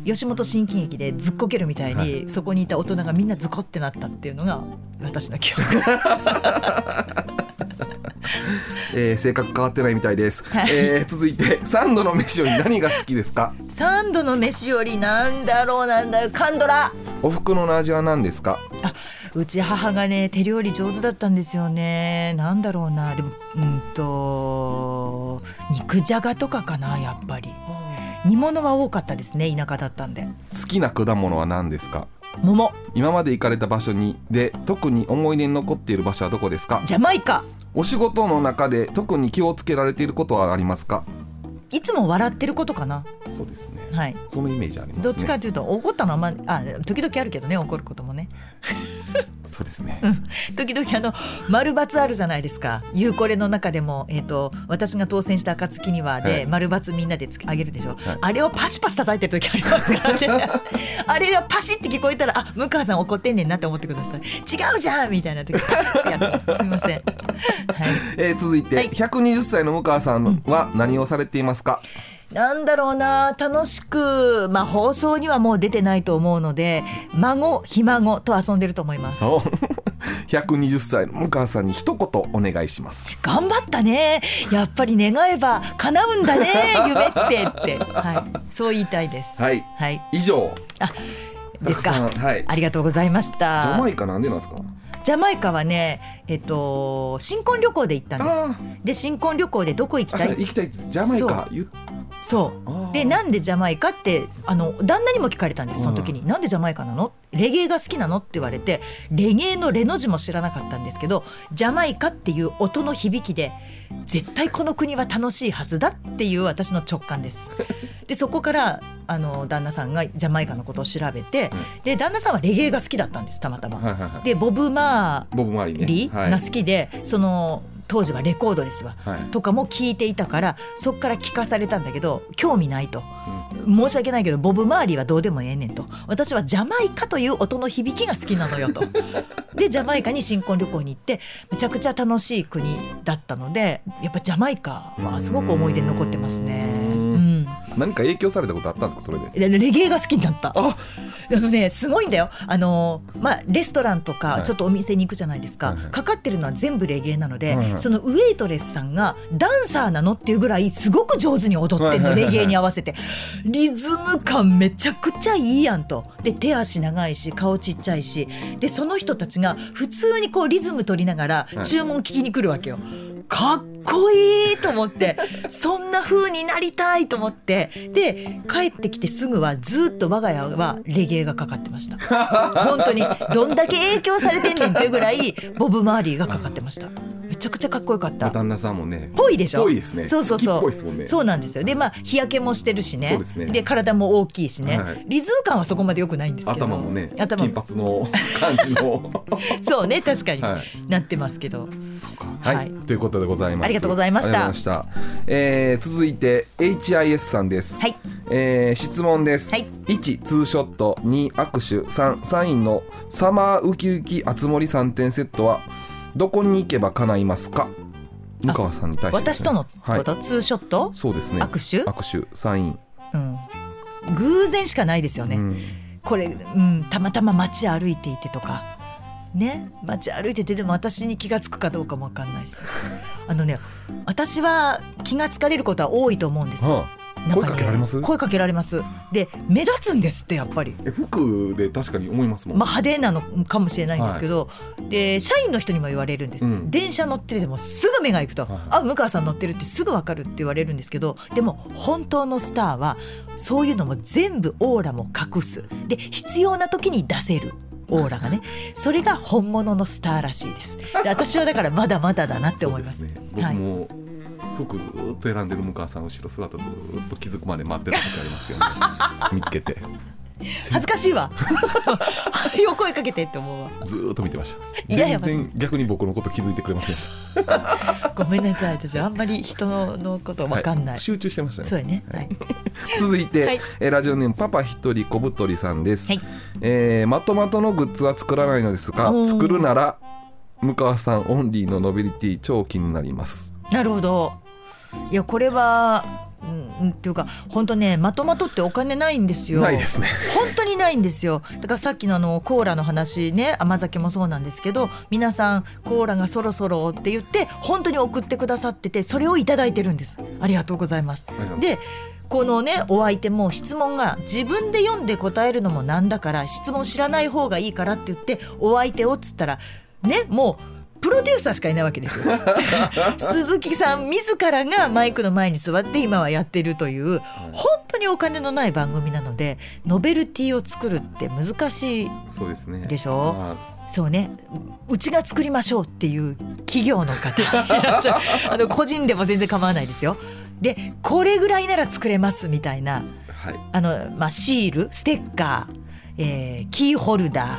吉本新喜劇でずっこけるみたいに、そこにいた大人がみんなズコってなったっていうのが私の記憶。えー性格変わってないみたいです、はい。えー続いて三度の飯より何が好きですか？三度の飯よりなんだろうなんだよ。カンドラ。お袋の味は何ですか？あうち母がね手料理上手だったんですよね。なんだろうな。でもうんと肉じゃがとかかなやっぱり。煮物は多かったですね田舎だったんで。好きな果物は何ですか？桃。今まで行かれた場所にで特に思い出に残っている場所はどこですか？ジャマイカ。お仕事の中で特に気をつけられていることはありますか？いつも笑ってることかな。そうですね。はい。そのイメージありますね。どっちかというと怒ったのはあんまあ時々あるけどね怒ることもねそうですね。時々あの丸×あるじゃないですか「ゆうこれ」の中でも、えー、と私が当選した暁にはで、はい。丸×みんなでつけあげるでしょ、はい。あれをパシパシ叩いてる時ありますからね。あれがパシって聞こえたらあ向川さん怒ってんねんなって思ってください。違うじゃんみたいな時パシってやって すみません、はい、えー続いて、はい。120歳の向川さんは何をされていますか、なんだろうな楽しく、まあ、放送にはもう出てないと思うので孫ひ孫と遊んでると思います。お 120歳の向川さんに一言お願いします。頑張ったね。やっぱり願えば叶うんだね 夢ってって、はい、そう言いたいです。はい。はい。以上。ですか。んはい。ありがとうございました。ジャマイカなんでなんですか？ジャマイカはねえっと新婚旅行で行ったんです。あで新婚旅行でどこ行きあたい行きたいジャマイカ言っそう。でなんでジャマイカってあの旦那にも聞かれたんですその時に、なんでジャマイカなの？レゲエが好きなの？って言われてレゲエのレの字も知らなかったんですけどジャマイカっていう音の響きで絶対この国は楽しいはずだっていう私の直感です。でそこからあの旦那さんがジャマイカのことを調べて、で旦那さんはレゲエが好きだったんですたまたま。でボブ・マボブマリーリはい。が好きで、その当時はレコードですわ。はい。とかも聞いていたからそっから聞かされたんだけど興味ないと、申し訳ないけどボブ・マーリーはどうでもええねんと。私はジャマイカという音の響きが好きなのよと。でジャマイカに新婚旅行に行ってめちゃくちゃ楽しい国だったのでやっぱジャマイカはすごく思い出に残ってますね。何か影響されたことあったんですか？それで。でレゲエが好きになった。あ！あのねすごいんだよ。あのまあレストランとはい。かちょっとお店に行くじゃないですか、はいはい。かかってるのは全部レゲエなので、はいはい。そのウェイトレスさんがダンサーなのっていうぐらいすごく上手に踊ってんの、レゲエに合わせて。リズム感めちゃくちゃいいやんと。で手足長いし顔ちっちゃいし。でその人たちが普通にこうリズム取りながらはい。注文聞きに来るわけよ。かっこいいと思ってそんな風になりたいと思って。で帰ってきてすぐはずっと我が家はレゲエがかかってました。本当にどんだけ影響されてんねんっていうぐらいボブ・マーリーがかかってました。めちゃくちゃかっこよかった。旦那さんもねぽいでしょ？ぽいですね。そうそうそう。好きっぽいですもんね。そうなんですよ。でまあ日焼けもしてるしね。そうですね。体も大きいしね、はい。リズム感はそこまで良くないんですけど。頭もね頭金髪の感じの。そうね確かに、はい。なってますけど。そうか。はい、はい。ということでございます。ありがとうございました。ありがとうございました。えー続いて HIS さんです。はい。えー質問です、はい。1ツーショット2握手3サインのサマーウキウキあつ森3点セットはどこに行けば叶いますか？向川さんに対してね、私とのはい。こと、ツーショット？そうですね。握手？握手サイン、うん、偶然しかないですよね、うん。これ、うん、たまたま街歩いていてとか。ね？街歩いててでも私に気が付くかどうかも分かんないし。あのね私は気が付かれることは多いと思うんですよ。は声かけられます？声かけられます。で目立つんですってやっぱり。え服で確かに思いますもん、まあ、派手なのかもしれないんですけど、で社員の人にも言われるんです、うん。電車乗っててもすぐ目が行くと、はい。あ向川さん乗ってるってすぐ分かるって言われるんですけどでも本当のスターはそういうのも全部オーラも隠す。で必要な時に出せる。オーラがね。それが本物のスターらしいです。で私はだからまだまだだなって思います。すね、僕も、服ずーっと選んでる向川さん後ろ姿ずーっと気づくまで待ってた時ありますけど、ね、見つけて。恥ずかしいわ。よ声かけてって思うわ。ずーっと見てました。全然逆に僕のこと気づいてくれませんでした。ごめんなさい私あんまり人のこと分かんない、はい。集中してましたね。そうやね、はい、続いて、はい。えーラジオネームパパ一人小太りさんです、はい。えーまとまとのグッズは作らないのですが作るなら向川さんオンリーのノベリティ超気になります。なるほどいやこれはうんうんっていうか本当ねまとまとってお金ないんですよ。ないですね。本当にないんですよ。だからさっきのあのコーラの話ね甘酒もそうなんですけど皆さんコーラがそろそろって言って本当に送ってくださっててそれをいただいてるんです。ありがとうございます。でこのねお相手も質問が自分で読んで答えるのもなんだから質問知らない方がいいからって言ってお相手をっつったらねもうプロデューサーしかいないわけですよ。鈴木さん自らがマイクの前に座って今はやってるという本当にお金のない番組なのでノベルティを作るって難しいそうですね。でしょ？まそうね。ううちが作りましょうっていう企業の方 いらっしゃる。あの個人でも全然構わないですよ。でこれぐらいなら作れますみたいなあはい。あの、まあ、シールステッカー、えーキーホルダー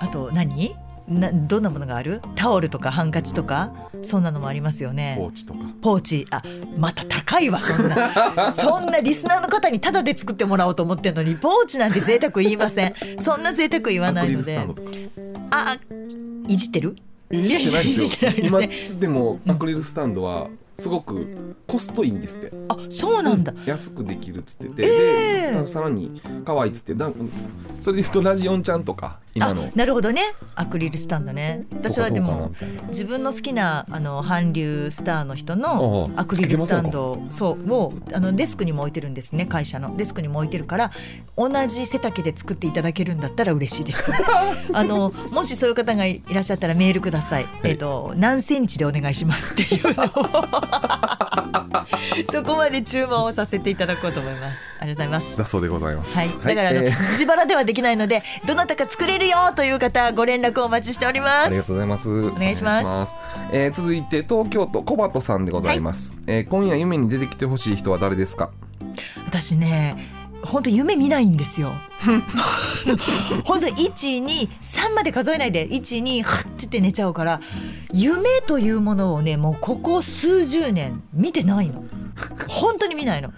あと何？などんなものがある？タオルとかハンカチとかそんなのもありますよね。ポーチとか。ポーチ。あまた高いわそんな。そんなリスナーの方にタダで作ってもらおうと思ってるのにポーチなんて贅沢言いません。そんな贅沢言わないので。ルスタンドとか。あいじってる？いじってないですよ。今でもアクリルスタンドはすごくコストいいんですって。あそうなんだ、安くできるっつってて、えー。でさらに可愛いっつって。だそれで言うとラジオンちゃんとか今あのなるほどね。アクリルスタンドね。私はでも自分の好きなあの韓流スターの人のアクリルスタンドそうをあのデスクにも置いてるんですね会社の。デスクにも置いてるから同じ背丈で作っていただけるんだったら嬉しいです。あのもしそういう方がいらっしゃったらメールください、えっ、と何センチでお願いしますっていうのを そこまで注文をさせていただこうと思います。ありがとうございます。だそうでございます。はい、だからあの、えー。自腹ではできないのでどなたか作れるよという方ご連絡をお待ちしております。ありがとうございます。お願いします。願いしえー続いて東京都小鳩さんでございます。えー今夜夢に出てきてほしい人は誰ですか？私ね本当夢見ないんですよ。本当一二三まで数えないで一二はってて寝ちゃうから夢というものをねもうここ数十年見てないの。本当に見ないの。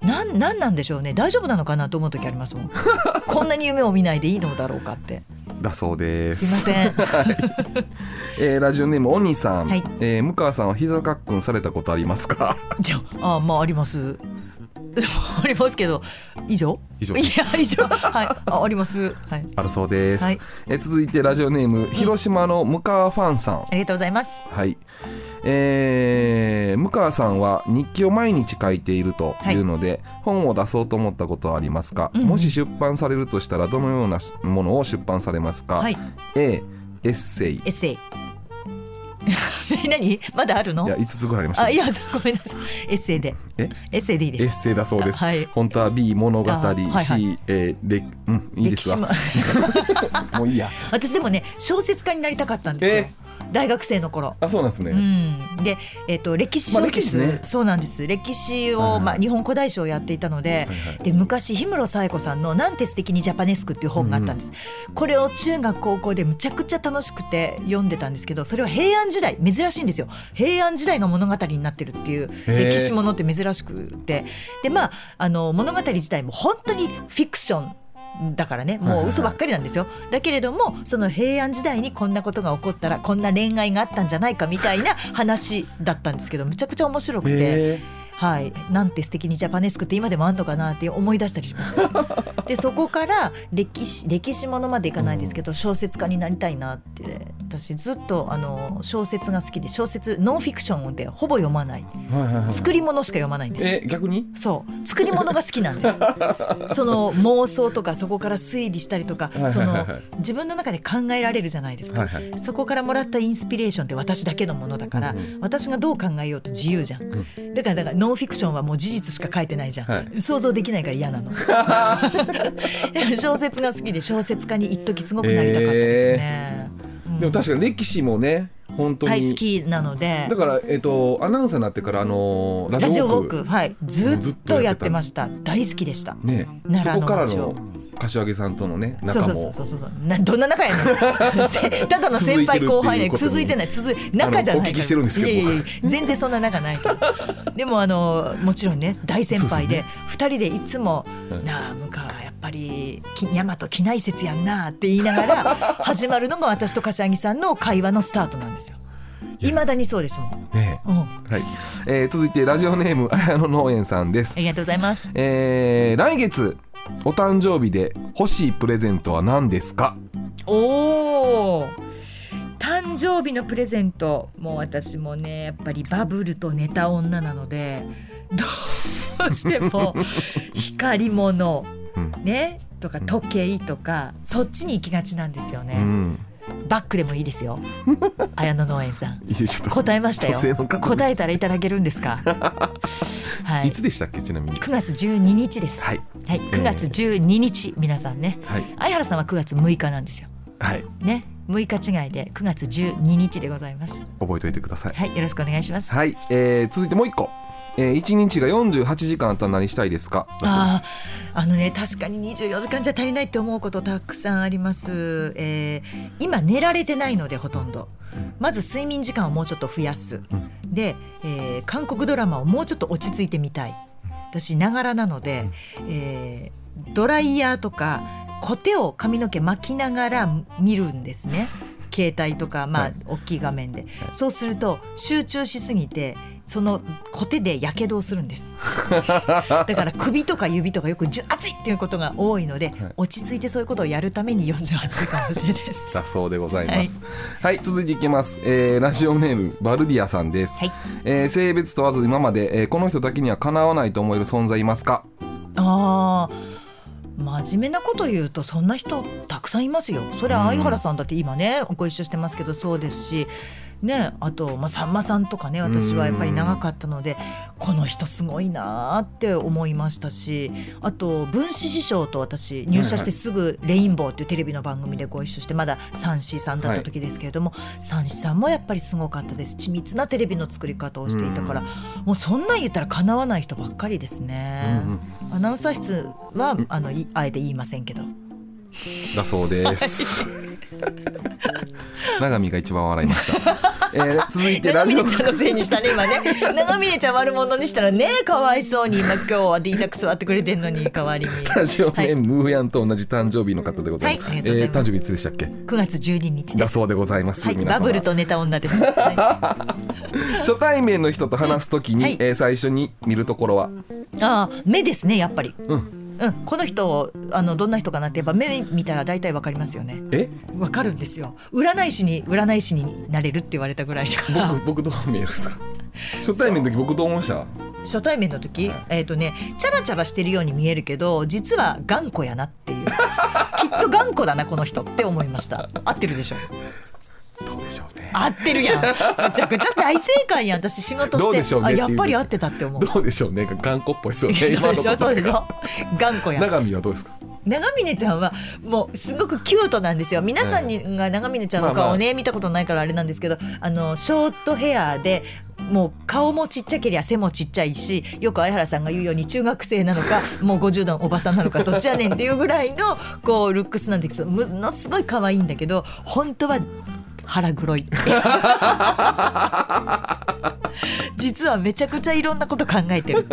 なんなんなんでしょうね。大丈夫なのかなと思う時ありますもん。こんなに夢を見ないでいいのだろうかって。だそうです。すいません。えーラジオネームおにさん、はい。えー向川さんは膝かっくんされたことありますか？じゃああまあありますありますけど。以上？以上。いや以上。はい。ああります。はい。あるそうです。はい。えー続いてラジオネーム広島の向川ファンさん。ありがとうございます。はい。えー向川さんは日記を毎日書いているというので、本を出そうと思ったことはありますか、うんうん。もし出版されるとしたらどのようなものを出版されますか、はい。A エッセイ。いエッセイ 何まだあるの？や5つぐらいありましたあいや ごめんなさい。エッセイで。え？エッセイでいいです。エッセイだそうです、あはい。本当は B 物語、あはいはい。C、えーれうんいいですわ。も。もういいや。私でもね小説家になりたかったんですよ。え？大学生の頃。あそうなんですね、うん、で、えっと歴史小説、まあね。そうなんです。歴史を、まあ、日本古代史をやっていたので,、はいはいで昔氷室冴子さんの「なんて素敵にジャパネスク」っていう本があったんです、これを中学高校でむちゃくちゃ楽しくて読んでたんですけどそれは平安時代珍しいんですよ。平安時代が物語になってるっていう歴史ものって珍しくて。でまああの物語自体も本当にフィクションだからねもう嘘ばっかりなんですよ、だけれどもその平安時代にこんなことが起こったらこんな恋愛があったんじゃないかみたいな話だったんですけどむちゃくちゃ面白くて、へはい、なんて素敵にジャパネスクって今でもあんのかなって思い出したりします。でそこから歴史歴史ものまでいかないですけど、小説家になりたいなって私ずっとあの小説が好きで小説ノンフィクションでほぼ読まない。作り物しか読まないんです。え逆に？そう。作り物が好きなんです。その妄想とかそこから推理したりとかその自分の中で考えられるじゃないですか、はいはい。そこからもらったインスピレーションって私だけのものだから、私がどう考えようと自由じゃん、だからだからノンフィクションはもう事実しか書いてないじゃん、はい。想像できないから嫌なの。小説が好きで小説家に一時すごくなりたかったですね、うん。でも確かに歴史もね本当に、はい好きなので。だから、えっとアナウンサーになってから、あのーララジオウォーククはい。ずっとやってました。大好きでした。ね。奈良のそこからの柏木さんとのねそう仲もそうそうそう。そうなどんな仲やねん。せただの先輩後輩ね続いてない続い仲じゃないお聞きしてるんですけどいやいや全然そんな仲ないでもあのもちろんね大先輩で二人でいつもはい「なあ向川やっぱりき大和機内説やんな」って言いながら 始まるのが私と柏木さんの会話のスタートなんですよ。いまだにそうですもん、ねうん、あはい、えー続いてラジオネーム綾野農園さんです、りがとうございます。えー来月お誕生日で欲しいプレゼントは何ですか？おお誕生日のプレゼント。もう私もねやっぱりバブルとネタ女なのでどうしても 光り物うん。ねとか時計とかそっちに行きがちなんですようね、んバッグでもいいですよ。綾野農園さん。答えましたよ。答えたらいただけるんですか？はい。いつでしたっけちなみに？9月12日です。はい。はい、9月12日、皆さんね。はい。相原さんは9月6日なんですよ。はい。ね。6日違いで9月12日でございます。覚えておいてください。はい。よろしくお願いします。はい、えー続いてもう一個、えー、1日が48時間あったら何したいですか？あああのね確かに24時間じゃ足りないって思うことたくさんあります、えー今寝られてないのでほとんど。まず睡眠時間をもうちょっと増やす、で、えー韓国ドラマをもうちょっと落ち着いてみたい。私ながらなので、えードライヤーとかコテを髪の毛巻きながら見るんですね。携帯とかまあ、はい。大きい画面で、そうすると集中しすぎてそのコテでやけどをするんです だから首とか指とかよく熱いっていうことが多いので、落ち着いてそういうことをやるために48時間欲しいです。だそうでございます。はい、続いていきます。えーラジオネームバルディアさんです。はいえー性別問わず今まで、えーこの人だけにはかなわないと思える存在いますか？あー真面目なこと言うとそんな人たくさんいますよそれは相原さんだって今ねご一緒してますけどそうですしねあと、まあ、さんまさんとかね私はやっぱり長かったのでこの人すごいなーって思いましたしあと分子師匠と私入社してすぐ「レインボー」っていうテレビの番組でご一緒してまだ三子さんだった時ですけれども、三子さんもやっぱりすごかったです。緻密なテレビの作り方をしていたからもうそんなん言ったらかなわない人ばっかりですね。アナウンサー室はあのいあえて言いませんけど。だそうです。長見が一番笑いました。えー続いてラジオ長峰ちゃんのせいにしたね今ね 長峰ちゃん悪者にしたらねかわいそうに今今日は D タク座ってくれてんのに代わりにラジオネーム、ムーヤンと同じ誕生日の方でございます。はいありがとうございますえー誕生日いつでしたっけ？9月12日ですだそうでございます。はい皆様バブルとネタ女です、は初対面の人と話すときに、はいえー最初に見るところは？い、ああ目ですねやっぱりうん。うん、この人あのどんな人かなってやっぱ目見たら大体わかりますよね。え、わかるんですよ。占い師に占い師になれるって言われたぐらいだから僕僕どう見えるんですか？初対面の時僕どう思いました？初対面の時、えっ、とねチャラチャラしてるように見えるけど実は頑固やなっていう。きっと頑固だなこの人って思いました。合ってるでしょ？でしょうね。合ってるやん めちゃくちゃ大正解やん私仕事してどうでしょうねあやっぱり合ってたって思うどうでしょうね。頑固っぽいですよね。そうでしょそうでしょ。ょ頑固やん長見はどうですか？長峰ちゃんはもうすごくキュートなんですよ皆さんにが長峰ちゃんの顔をね、見たことないからあれなんですけどあのショートヘアでもう顔もちっちゃけりゃ背もちっちゃいしよく相原さんが言うように中学生なのかもう50代のおばさんなのかどっちやねんっていうぐらいのこうルックスなんですけどものすごい可愛いんだけど本当は腹黒い実はめちゃくちゃいろんなこと考えてる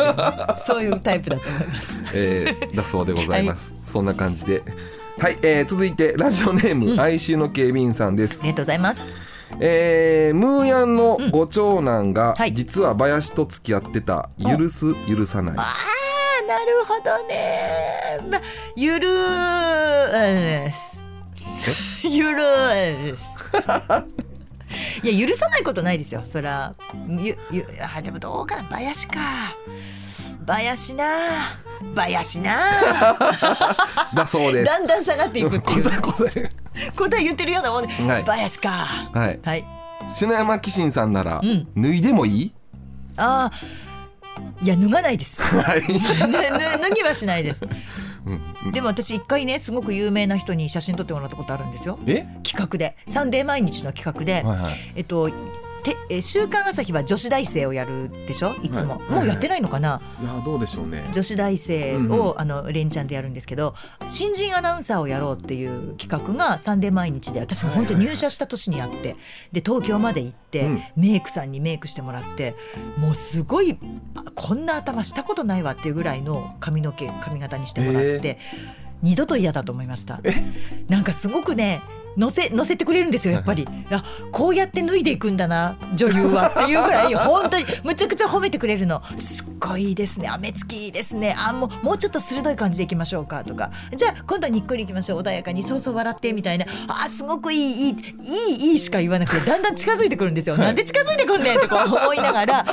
そういうタイプだと思います。えー、だそうでございます。そんな感じで。はい、えー、続いてラジオネーム、哀愁の警備員さんですあり。がとうございます。えー、ムーヤンのご長男が、はい実は林と付き合ってた許す許さない。ああなるほどね。ま、ゆるーす。ゆるーす。いや許さないことないですよ。そらゆゆあでもどうかな。林か。ばやしな。ばやしな。だそうです。だんだん下がっていくっていう。答え答え。言ってるようなもんね、はい。ばやしか。はい。はい。篠山紀信さんなら、うん。脱いでもいい？あー。いや脱がないです。はい、脱ぎはしないですうんでも私一回ねすごく有名な人に写真撮ってもらったことあるんですよ。え？企画で。サンデー毎日の企画で、はいはい。えっとてえ週刊朝日は女子大生をやるでしょ？い。つも、はいもうやってないのかな、いやどうでしょうね。女子大生を、うんうん。あの連チャンでやるんですけど新人アナウンサーをやろうっていう企画が「サンデー毎日」で私も本当に入社した年にあってで東京まで行って、うん。メイクさんにメイクしてもらってもうすごいあこんな頭したことないわっていうぐらいの髪の毛髪型にしてもらって、二度と嫌だと思いました。なんかすごくね乗せ乗せてくれるんですよやっぱり、あこうやって脱いでいくんだな女優は。っていうぐらい本当にむちゃくちゃ褒めてくれるの。すっごいいいですね。雨付きいいですね。あもうもうちょっと鋭い感じでいきましょうかとか。じゃあ今度はにっくりいきましょう。穏やかに。そうそう笑ってみたいな。あすごくいいいいいいいいしか言わなくてだんだん近づいてくるんですよ、なんで近づいてくんねんとか 思いながら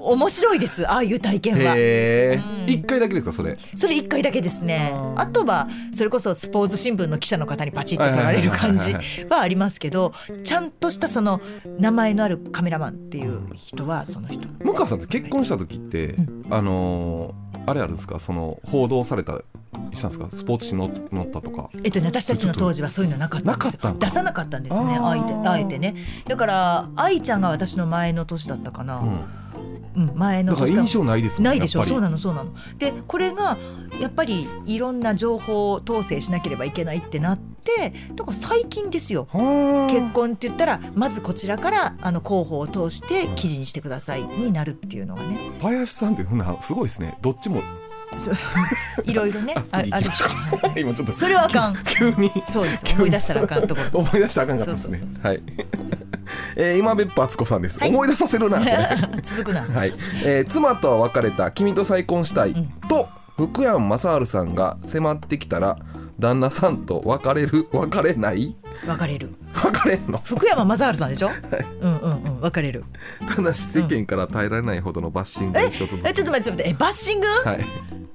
面白いです。ああいう体験は。へえ。うん。一回だけですかそれ？それ一回だけですね。あとはそれこそスポーツ新聞の記者の方にパチッと撮られる感じはありますけど、ちゃんとしたその名前のあるカメラマンっていう人はその人。向川さんって結婚した時って、あのーあれあるんですか？その報道されたしたんですか？スポーツ紙の載ったとか。えっとね、私たちの当時はそういうのなかったんですよ。なかったんか出さなかったんですねあえてあえてね。だから愛ちゃんが私の前の年だったかな、うんうん前のだから印象ないですもんないでしょ。そうなのそうなの。でこれがやっぱりいろんな情報統制しなければいけないってなってだから最近ですよ。はあ結婚って言ったらまずこちらからあの広報を通して記事にしてくださいになるっていうのがね。林さんってふなすごいですね。どっちも いろいろねあある。今ちょっとそれはあかん。急に。そうです思い出したらあかんところ。思い出したらあかんかったですね。はい。えー今別府敦子さんです、はい。思い出させるな。続くな、はい、えー妻とは別れた君と再婚したい、うん。と福山雅治さんが迫ってきたら旦那さんと別れる別れない別れる。別れんの？福山雅治さんでしょ、うんうんうん。別れる。ただし世間から耐えられないほどのバッシングにしようとえちょっと待ってちょっと待って。えバッシング、はい。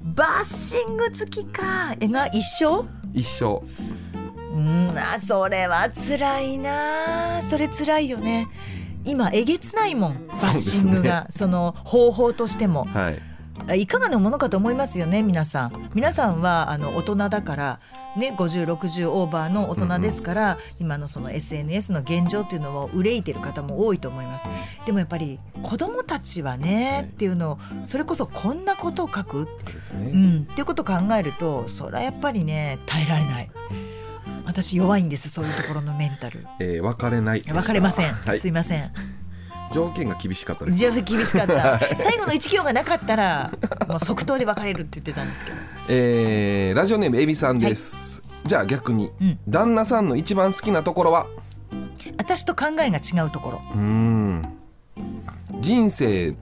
バッシング好きか。えが一緒？一生うんあそれは辛いな。それ辛いよね。今えげつないもん。バッシングが。そ,、の方法としても。はい。いかがなものかと思いますよね皆さん。皆さんはあの大人だからね5060オーバーの大人ですから、今のその SNS の現状っていうのを憂いてる方も多いと思います。でもやっぱり子供たちはね、っていうのをそれこそこんなことを書く？ね、うん、っていうことを考えるとそれはやっぱりね耐えられない。私弱いんですそういうところのメンタル。えー別れない別れません、はい。すいません条件が厳しかったですじゃあ厳しかった。最後の一行がなかったらもう即答で別れるって言ってたんですけど。えーラジオネームエビさんです、じゃあ逆に、うん。旦那さんの一番好きなところは？私と考えが違うところ。うーん。人生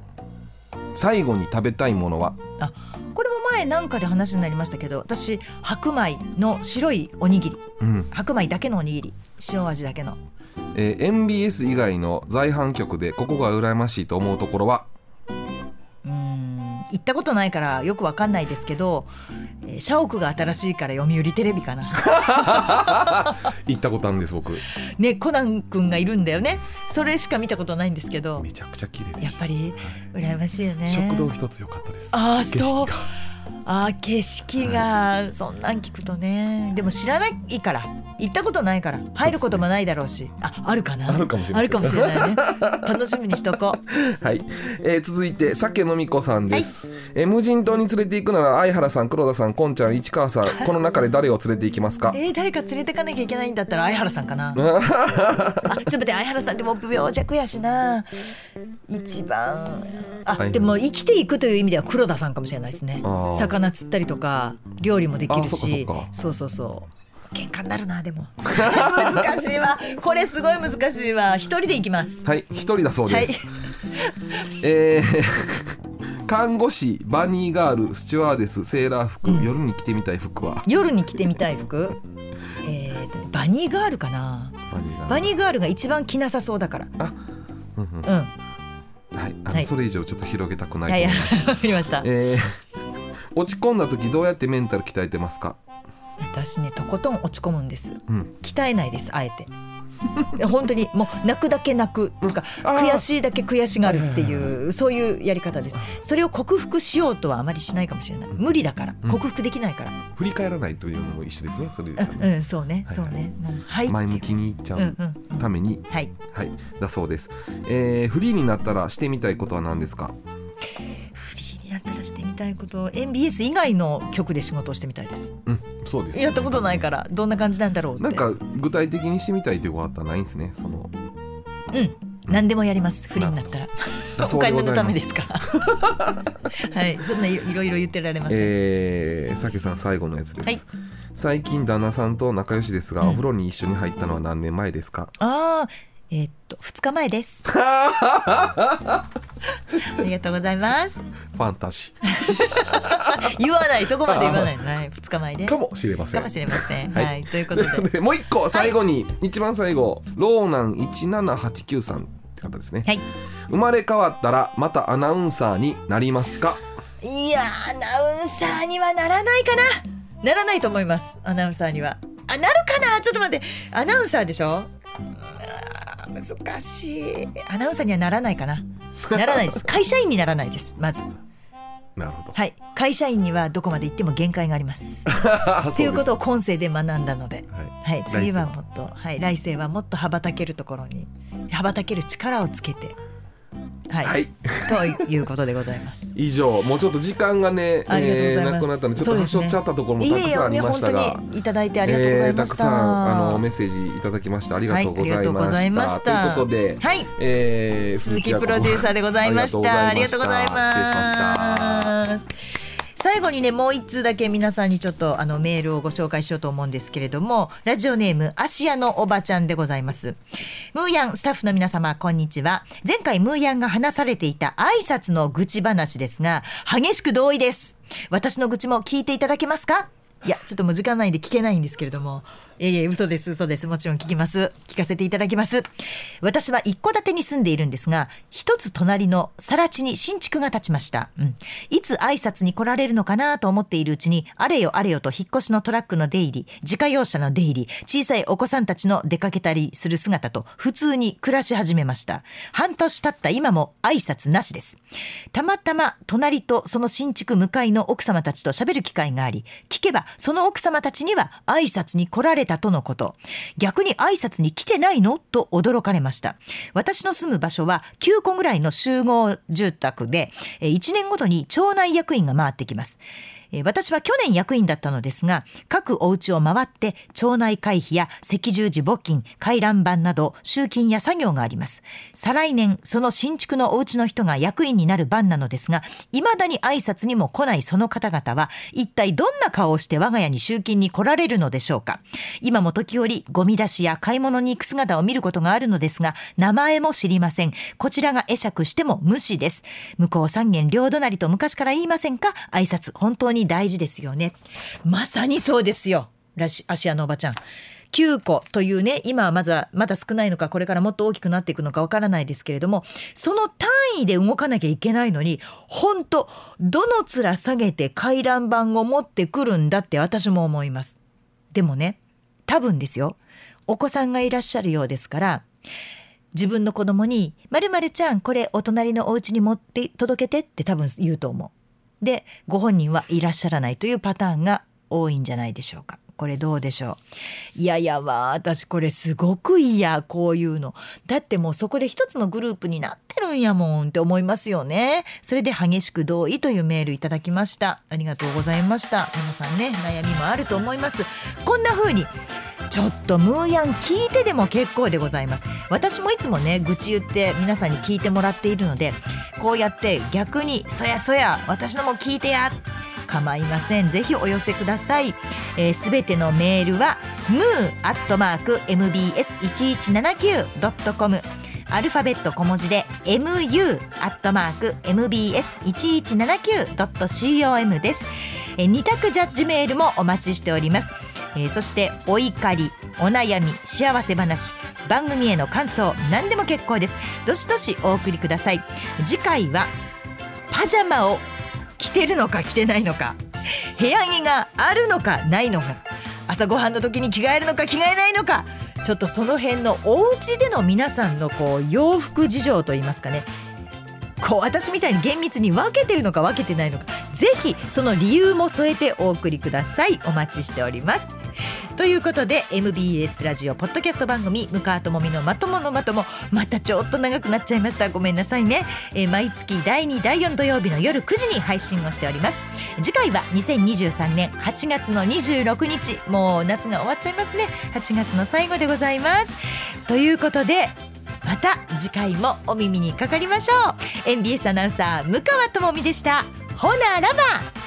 最後に食べたいものは？あこれも前なんかで話になりましたけど私白米の白いおにぎり。うん。白米だけのおにぎり。塩味だけのえー MBS 以外の在阪局でここが羨ましいと思うところは？うーん行ったことないからよくわかんないですけど、えー社屋が新しいから読売テレビかな。行ったことあるんです僕。ねコナン君がいるんだよね。それしか見たことないんですけど。めちゃくちゃ綺麗でしやったぱり羨ましいよね。食堂一つ良かったです。あー景色があー景色がそんなん聞くとね。でも知らないから。行ったことないから。入ることもないだろうし。ああるかな。あるかもしれないあるかもしれないね。楽しみにしとこう。はい、えー続いて酒飲み子さんです、えー無人島に連れて行くなら相原さん黒田さんこんちゃん市川さん。この中で誰を連れて行きますか？えー、誰か連れてかなきゃいけないんだったら相原さんかな。あちょっと待って相原さんでも病弱やしな。一番あ、はい。でも生きていくという意味では黒田さんかもしれないですね。あー魚釣ったりとか料理もできるし。そうそうそう。喧嘩になるなでも。難しいわ。これすごい難しいわ。一人で行きます。はい一人だそうです、えー 看護師バニーガールスチュワーデスセーラー服、夜に着てみたい服は？夜に着てみたい服？えーとバニーガールかな。バニーガール。が一番着なさそうだから。うんうん。うん。はい、あのはい。それ以上ちょっと広げたくないと思います。わかりました。えー落ち込んだ時どうやってメンタル鍛えてますか？私ねとことん落ち込むんです。うん。鍛えないですあえて。本当にもう泣くだけ泣く。なんか悔しいだけ悔しがるっていうそういうやり方です。それを克服しようとはあまりしないかもしれない。無理だから。うん。克服できないから。振り返らないというのも一緒ですねそれでうん、うん、そうねはいそうね。はい前向きにいっちゃうんううんうん。ために、はい。はい。だそうです、えーフリーになったらしてみたいことは何ですか？フリーになったらしてみたいこと。を MBS 以外の曲で仕事をしてみたいです。うんそうですやったことないからどんな感じなんだろうなんか具体的にしてみたいということはないんですね？その。うん。何でもやります。フリーになったら。だ お金のためですか。はい。そんないいろいろ言ってられます、えー、さけさん最後のやつです、はい。最近旦那さんと仲良しですが、うん。お風呂に一緒に入ったのは何年前ですか？ああえーっと2日前です。ありがとうございます。ファンタジー。言わない。そこまで言わない。はい2日前です。かもしれません。かもしれません。はい。はい、ということで。でもう一個最後に、一番最後ローナン1789さんって方ですね、はい。生まれ変わったらまたアナウンサーになりますか？いやアナウンサーにはならないかな。ならないと思います。アナウンサーには。あなるかな？ちょっと待って。アナウンサーでしょ？難しい。アナウンサーにはならないかな。ならないです。会社員にならないです。まず。なるほど。はい。会社員にはどこまで行っても限界があります。とということを今世で学んだので。はい。はい、次はもっと、はい、来世はもっと羽ばたけるところに羽ばたける力をつけて、はい、はい。ということでございます。以上もうちょっと時間がね、ありがとうございます。なくなったのでちょっと端折っちゃったところもたくさんありましたが、ねいただいてありがとうございました。えーたくさんあのメッセージいただきました。ありがとうございました,、はいとということで、はい、えー鈴木プロデューサーでございました。ありがとうござい失礼しました。ます。最後にねもう一通だけ皆さんにちょっとあのメールをご紹介しようと思うんですけれどもラジオネームアシアのおばちゃんでございます。ムーヤンスタッフの皆様こんにちは。前回ムーヤンが話されていた挨拶の愚痴話ですが激しく同意です。私の愚痴も聞いていただけますか？いやちょっともう時間ないんで聞けないんですけれども。いえいえ嘘です嘘です。もちろん聞きます。聞かせていただきます。私は一戸建てに住んでいるんですが一つ隣の更地に新築が建ちました、うん、いつ挨拶に来られるのかなと思っているうちにあれよあれよと引っ越しのトラックの出入り自家用車の出入り小さいお子さんたちの出かけたりする姿と普通に暮らし始めました。半年経った今も挨拶なしです。たまたま隣とその新築向かいの奥様たちと喋る機会があり聞けばその奥様たちには挨拶に来られたとのこと。逆に挨拶に来てないの？と驚かれました。私の住む場所は9個ぐらいの集合住宅で1年ごとに町内役員が回ってきます。え私は去年役員だったのですが各お家を回って町内会費や赤十字募金回覧板など集金や作業があります。再来年その新築のお家の人が役員になる番なのですが未だに挨拶にも来ないその方々は一体どんな顔をして我が家に集金に来られるのでしょうか。今も時折ゴミ出しや買い物に行く姿を見ることがあるのですが名前も知りません。こちらが会釈しても無視です。向こう三軒両隣と昔から言いませんか？挨拶本当にに大事ですよね。まさにそうですよ。ラシ芦屋のおばちゃん。9個というね今はまずはまだ少ないのかこれからもっと大きくなっていくのかわからないですけれどもその単位で動かなきゃいけないのに本当どの面下げて回覧板を持ってくるんだって私も思います。でもね多分ですよ。お子さんがいらっしゃるようですから自分の子供に「まるまるちゃんこれお隣のお家に持って届けて」って多分言うと思う。でご本人はいらっしゃらないというパターンが多いんじゃないでしょうか。これどうでしょう。いやいやわ私これすごく嫌こういうの。だってもうそこで一つのグループになってるんやもんって思いますよね。それで激しく同意というメールいただきました。ありがとうございました。皆さんね悩みもあると思います。こんな風にちょっとムーヤン聞いてでも結構でございます。私もいつもね愚痴言って皆さんに聞いてもらっているのでこうやって逆にそやそや私のも聞いてや構いません。ぜひお寄せください。すべ、えー、てのメールは moo.mbs1179.com アルファベット小文字で mu.mbs1179.com です、えー、二択ジャッジメールもお待ちしております。えー、そしてお怒りお悩み幸せ話番組への感想何でも結構です。どしどしお送りください。次回はパジャマを着てるのか着てないのか部屋着があるのかないのか朝ごはんの時に着替えるのか着替えないのかちょっとその辺のお家での皆さんのこう洋服事情といいますかねこう私みたいに厳密に分けてるのか分けてないのか。ぜひその理由も添えてお送りください。お待ちしております。ということで MBS ラジオポッドキャスト番組「向川智美のまとものまとも」またちょっと長くなっちゃいました。ごめんなさいね、えー毎月第2第4土曜日の夜9時に配信をしております。次回は2023年8月の26日。もう夏が終わっちゃいますね。8月の最後でございます。ということでまた次回もお耳にかかりましょう。NBS アナウンサー向川智美でした。ほならば。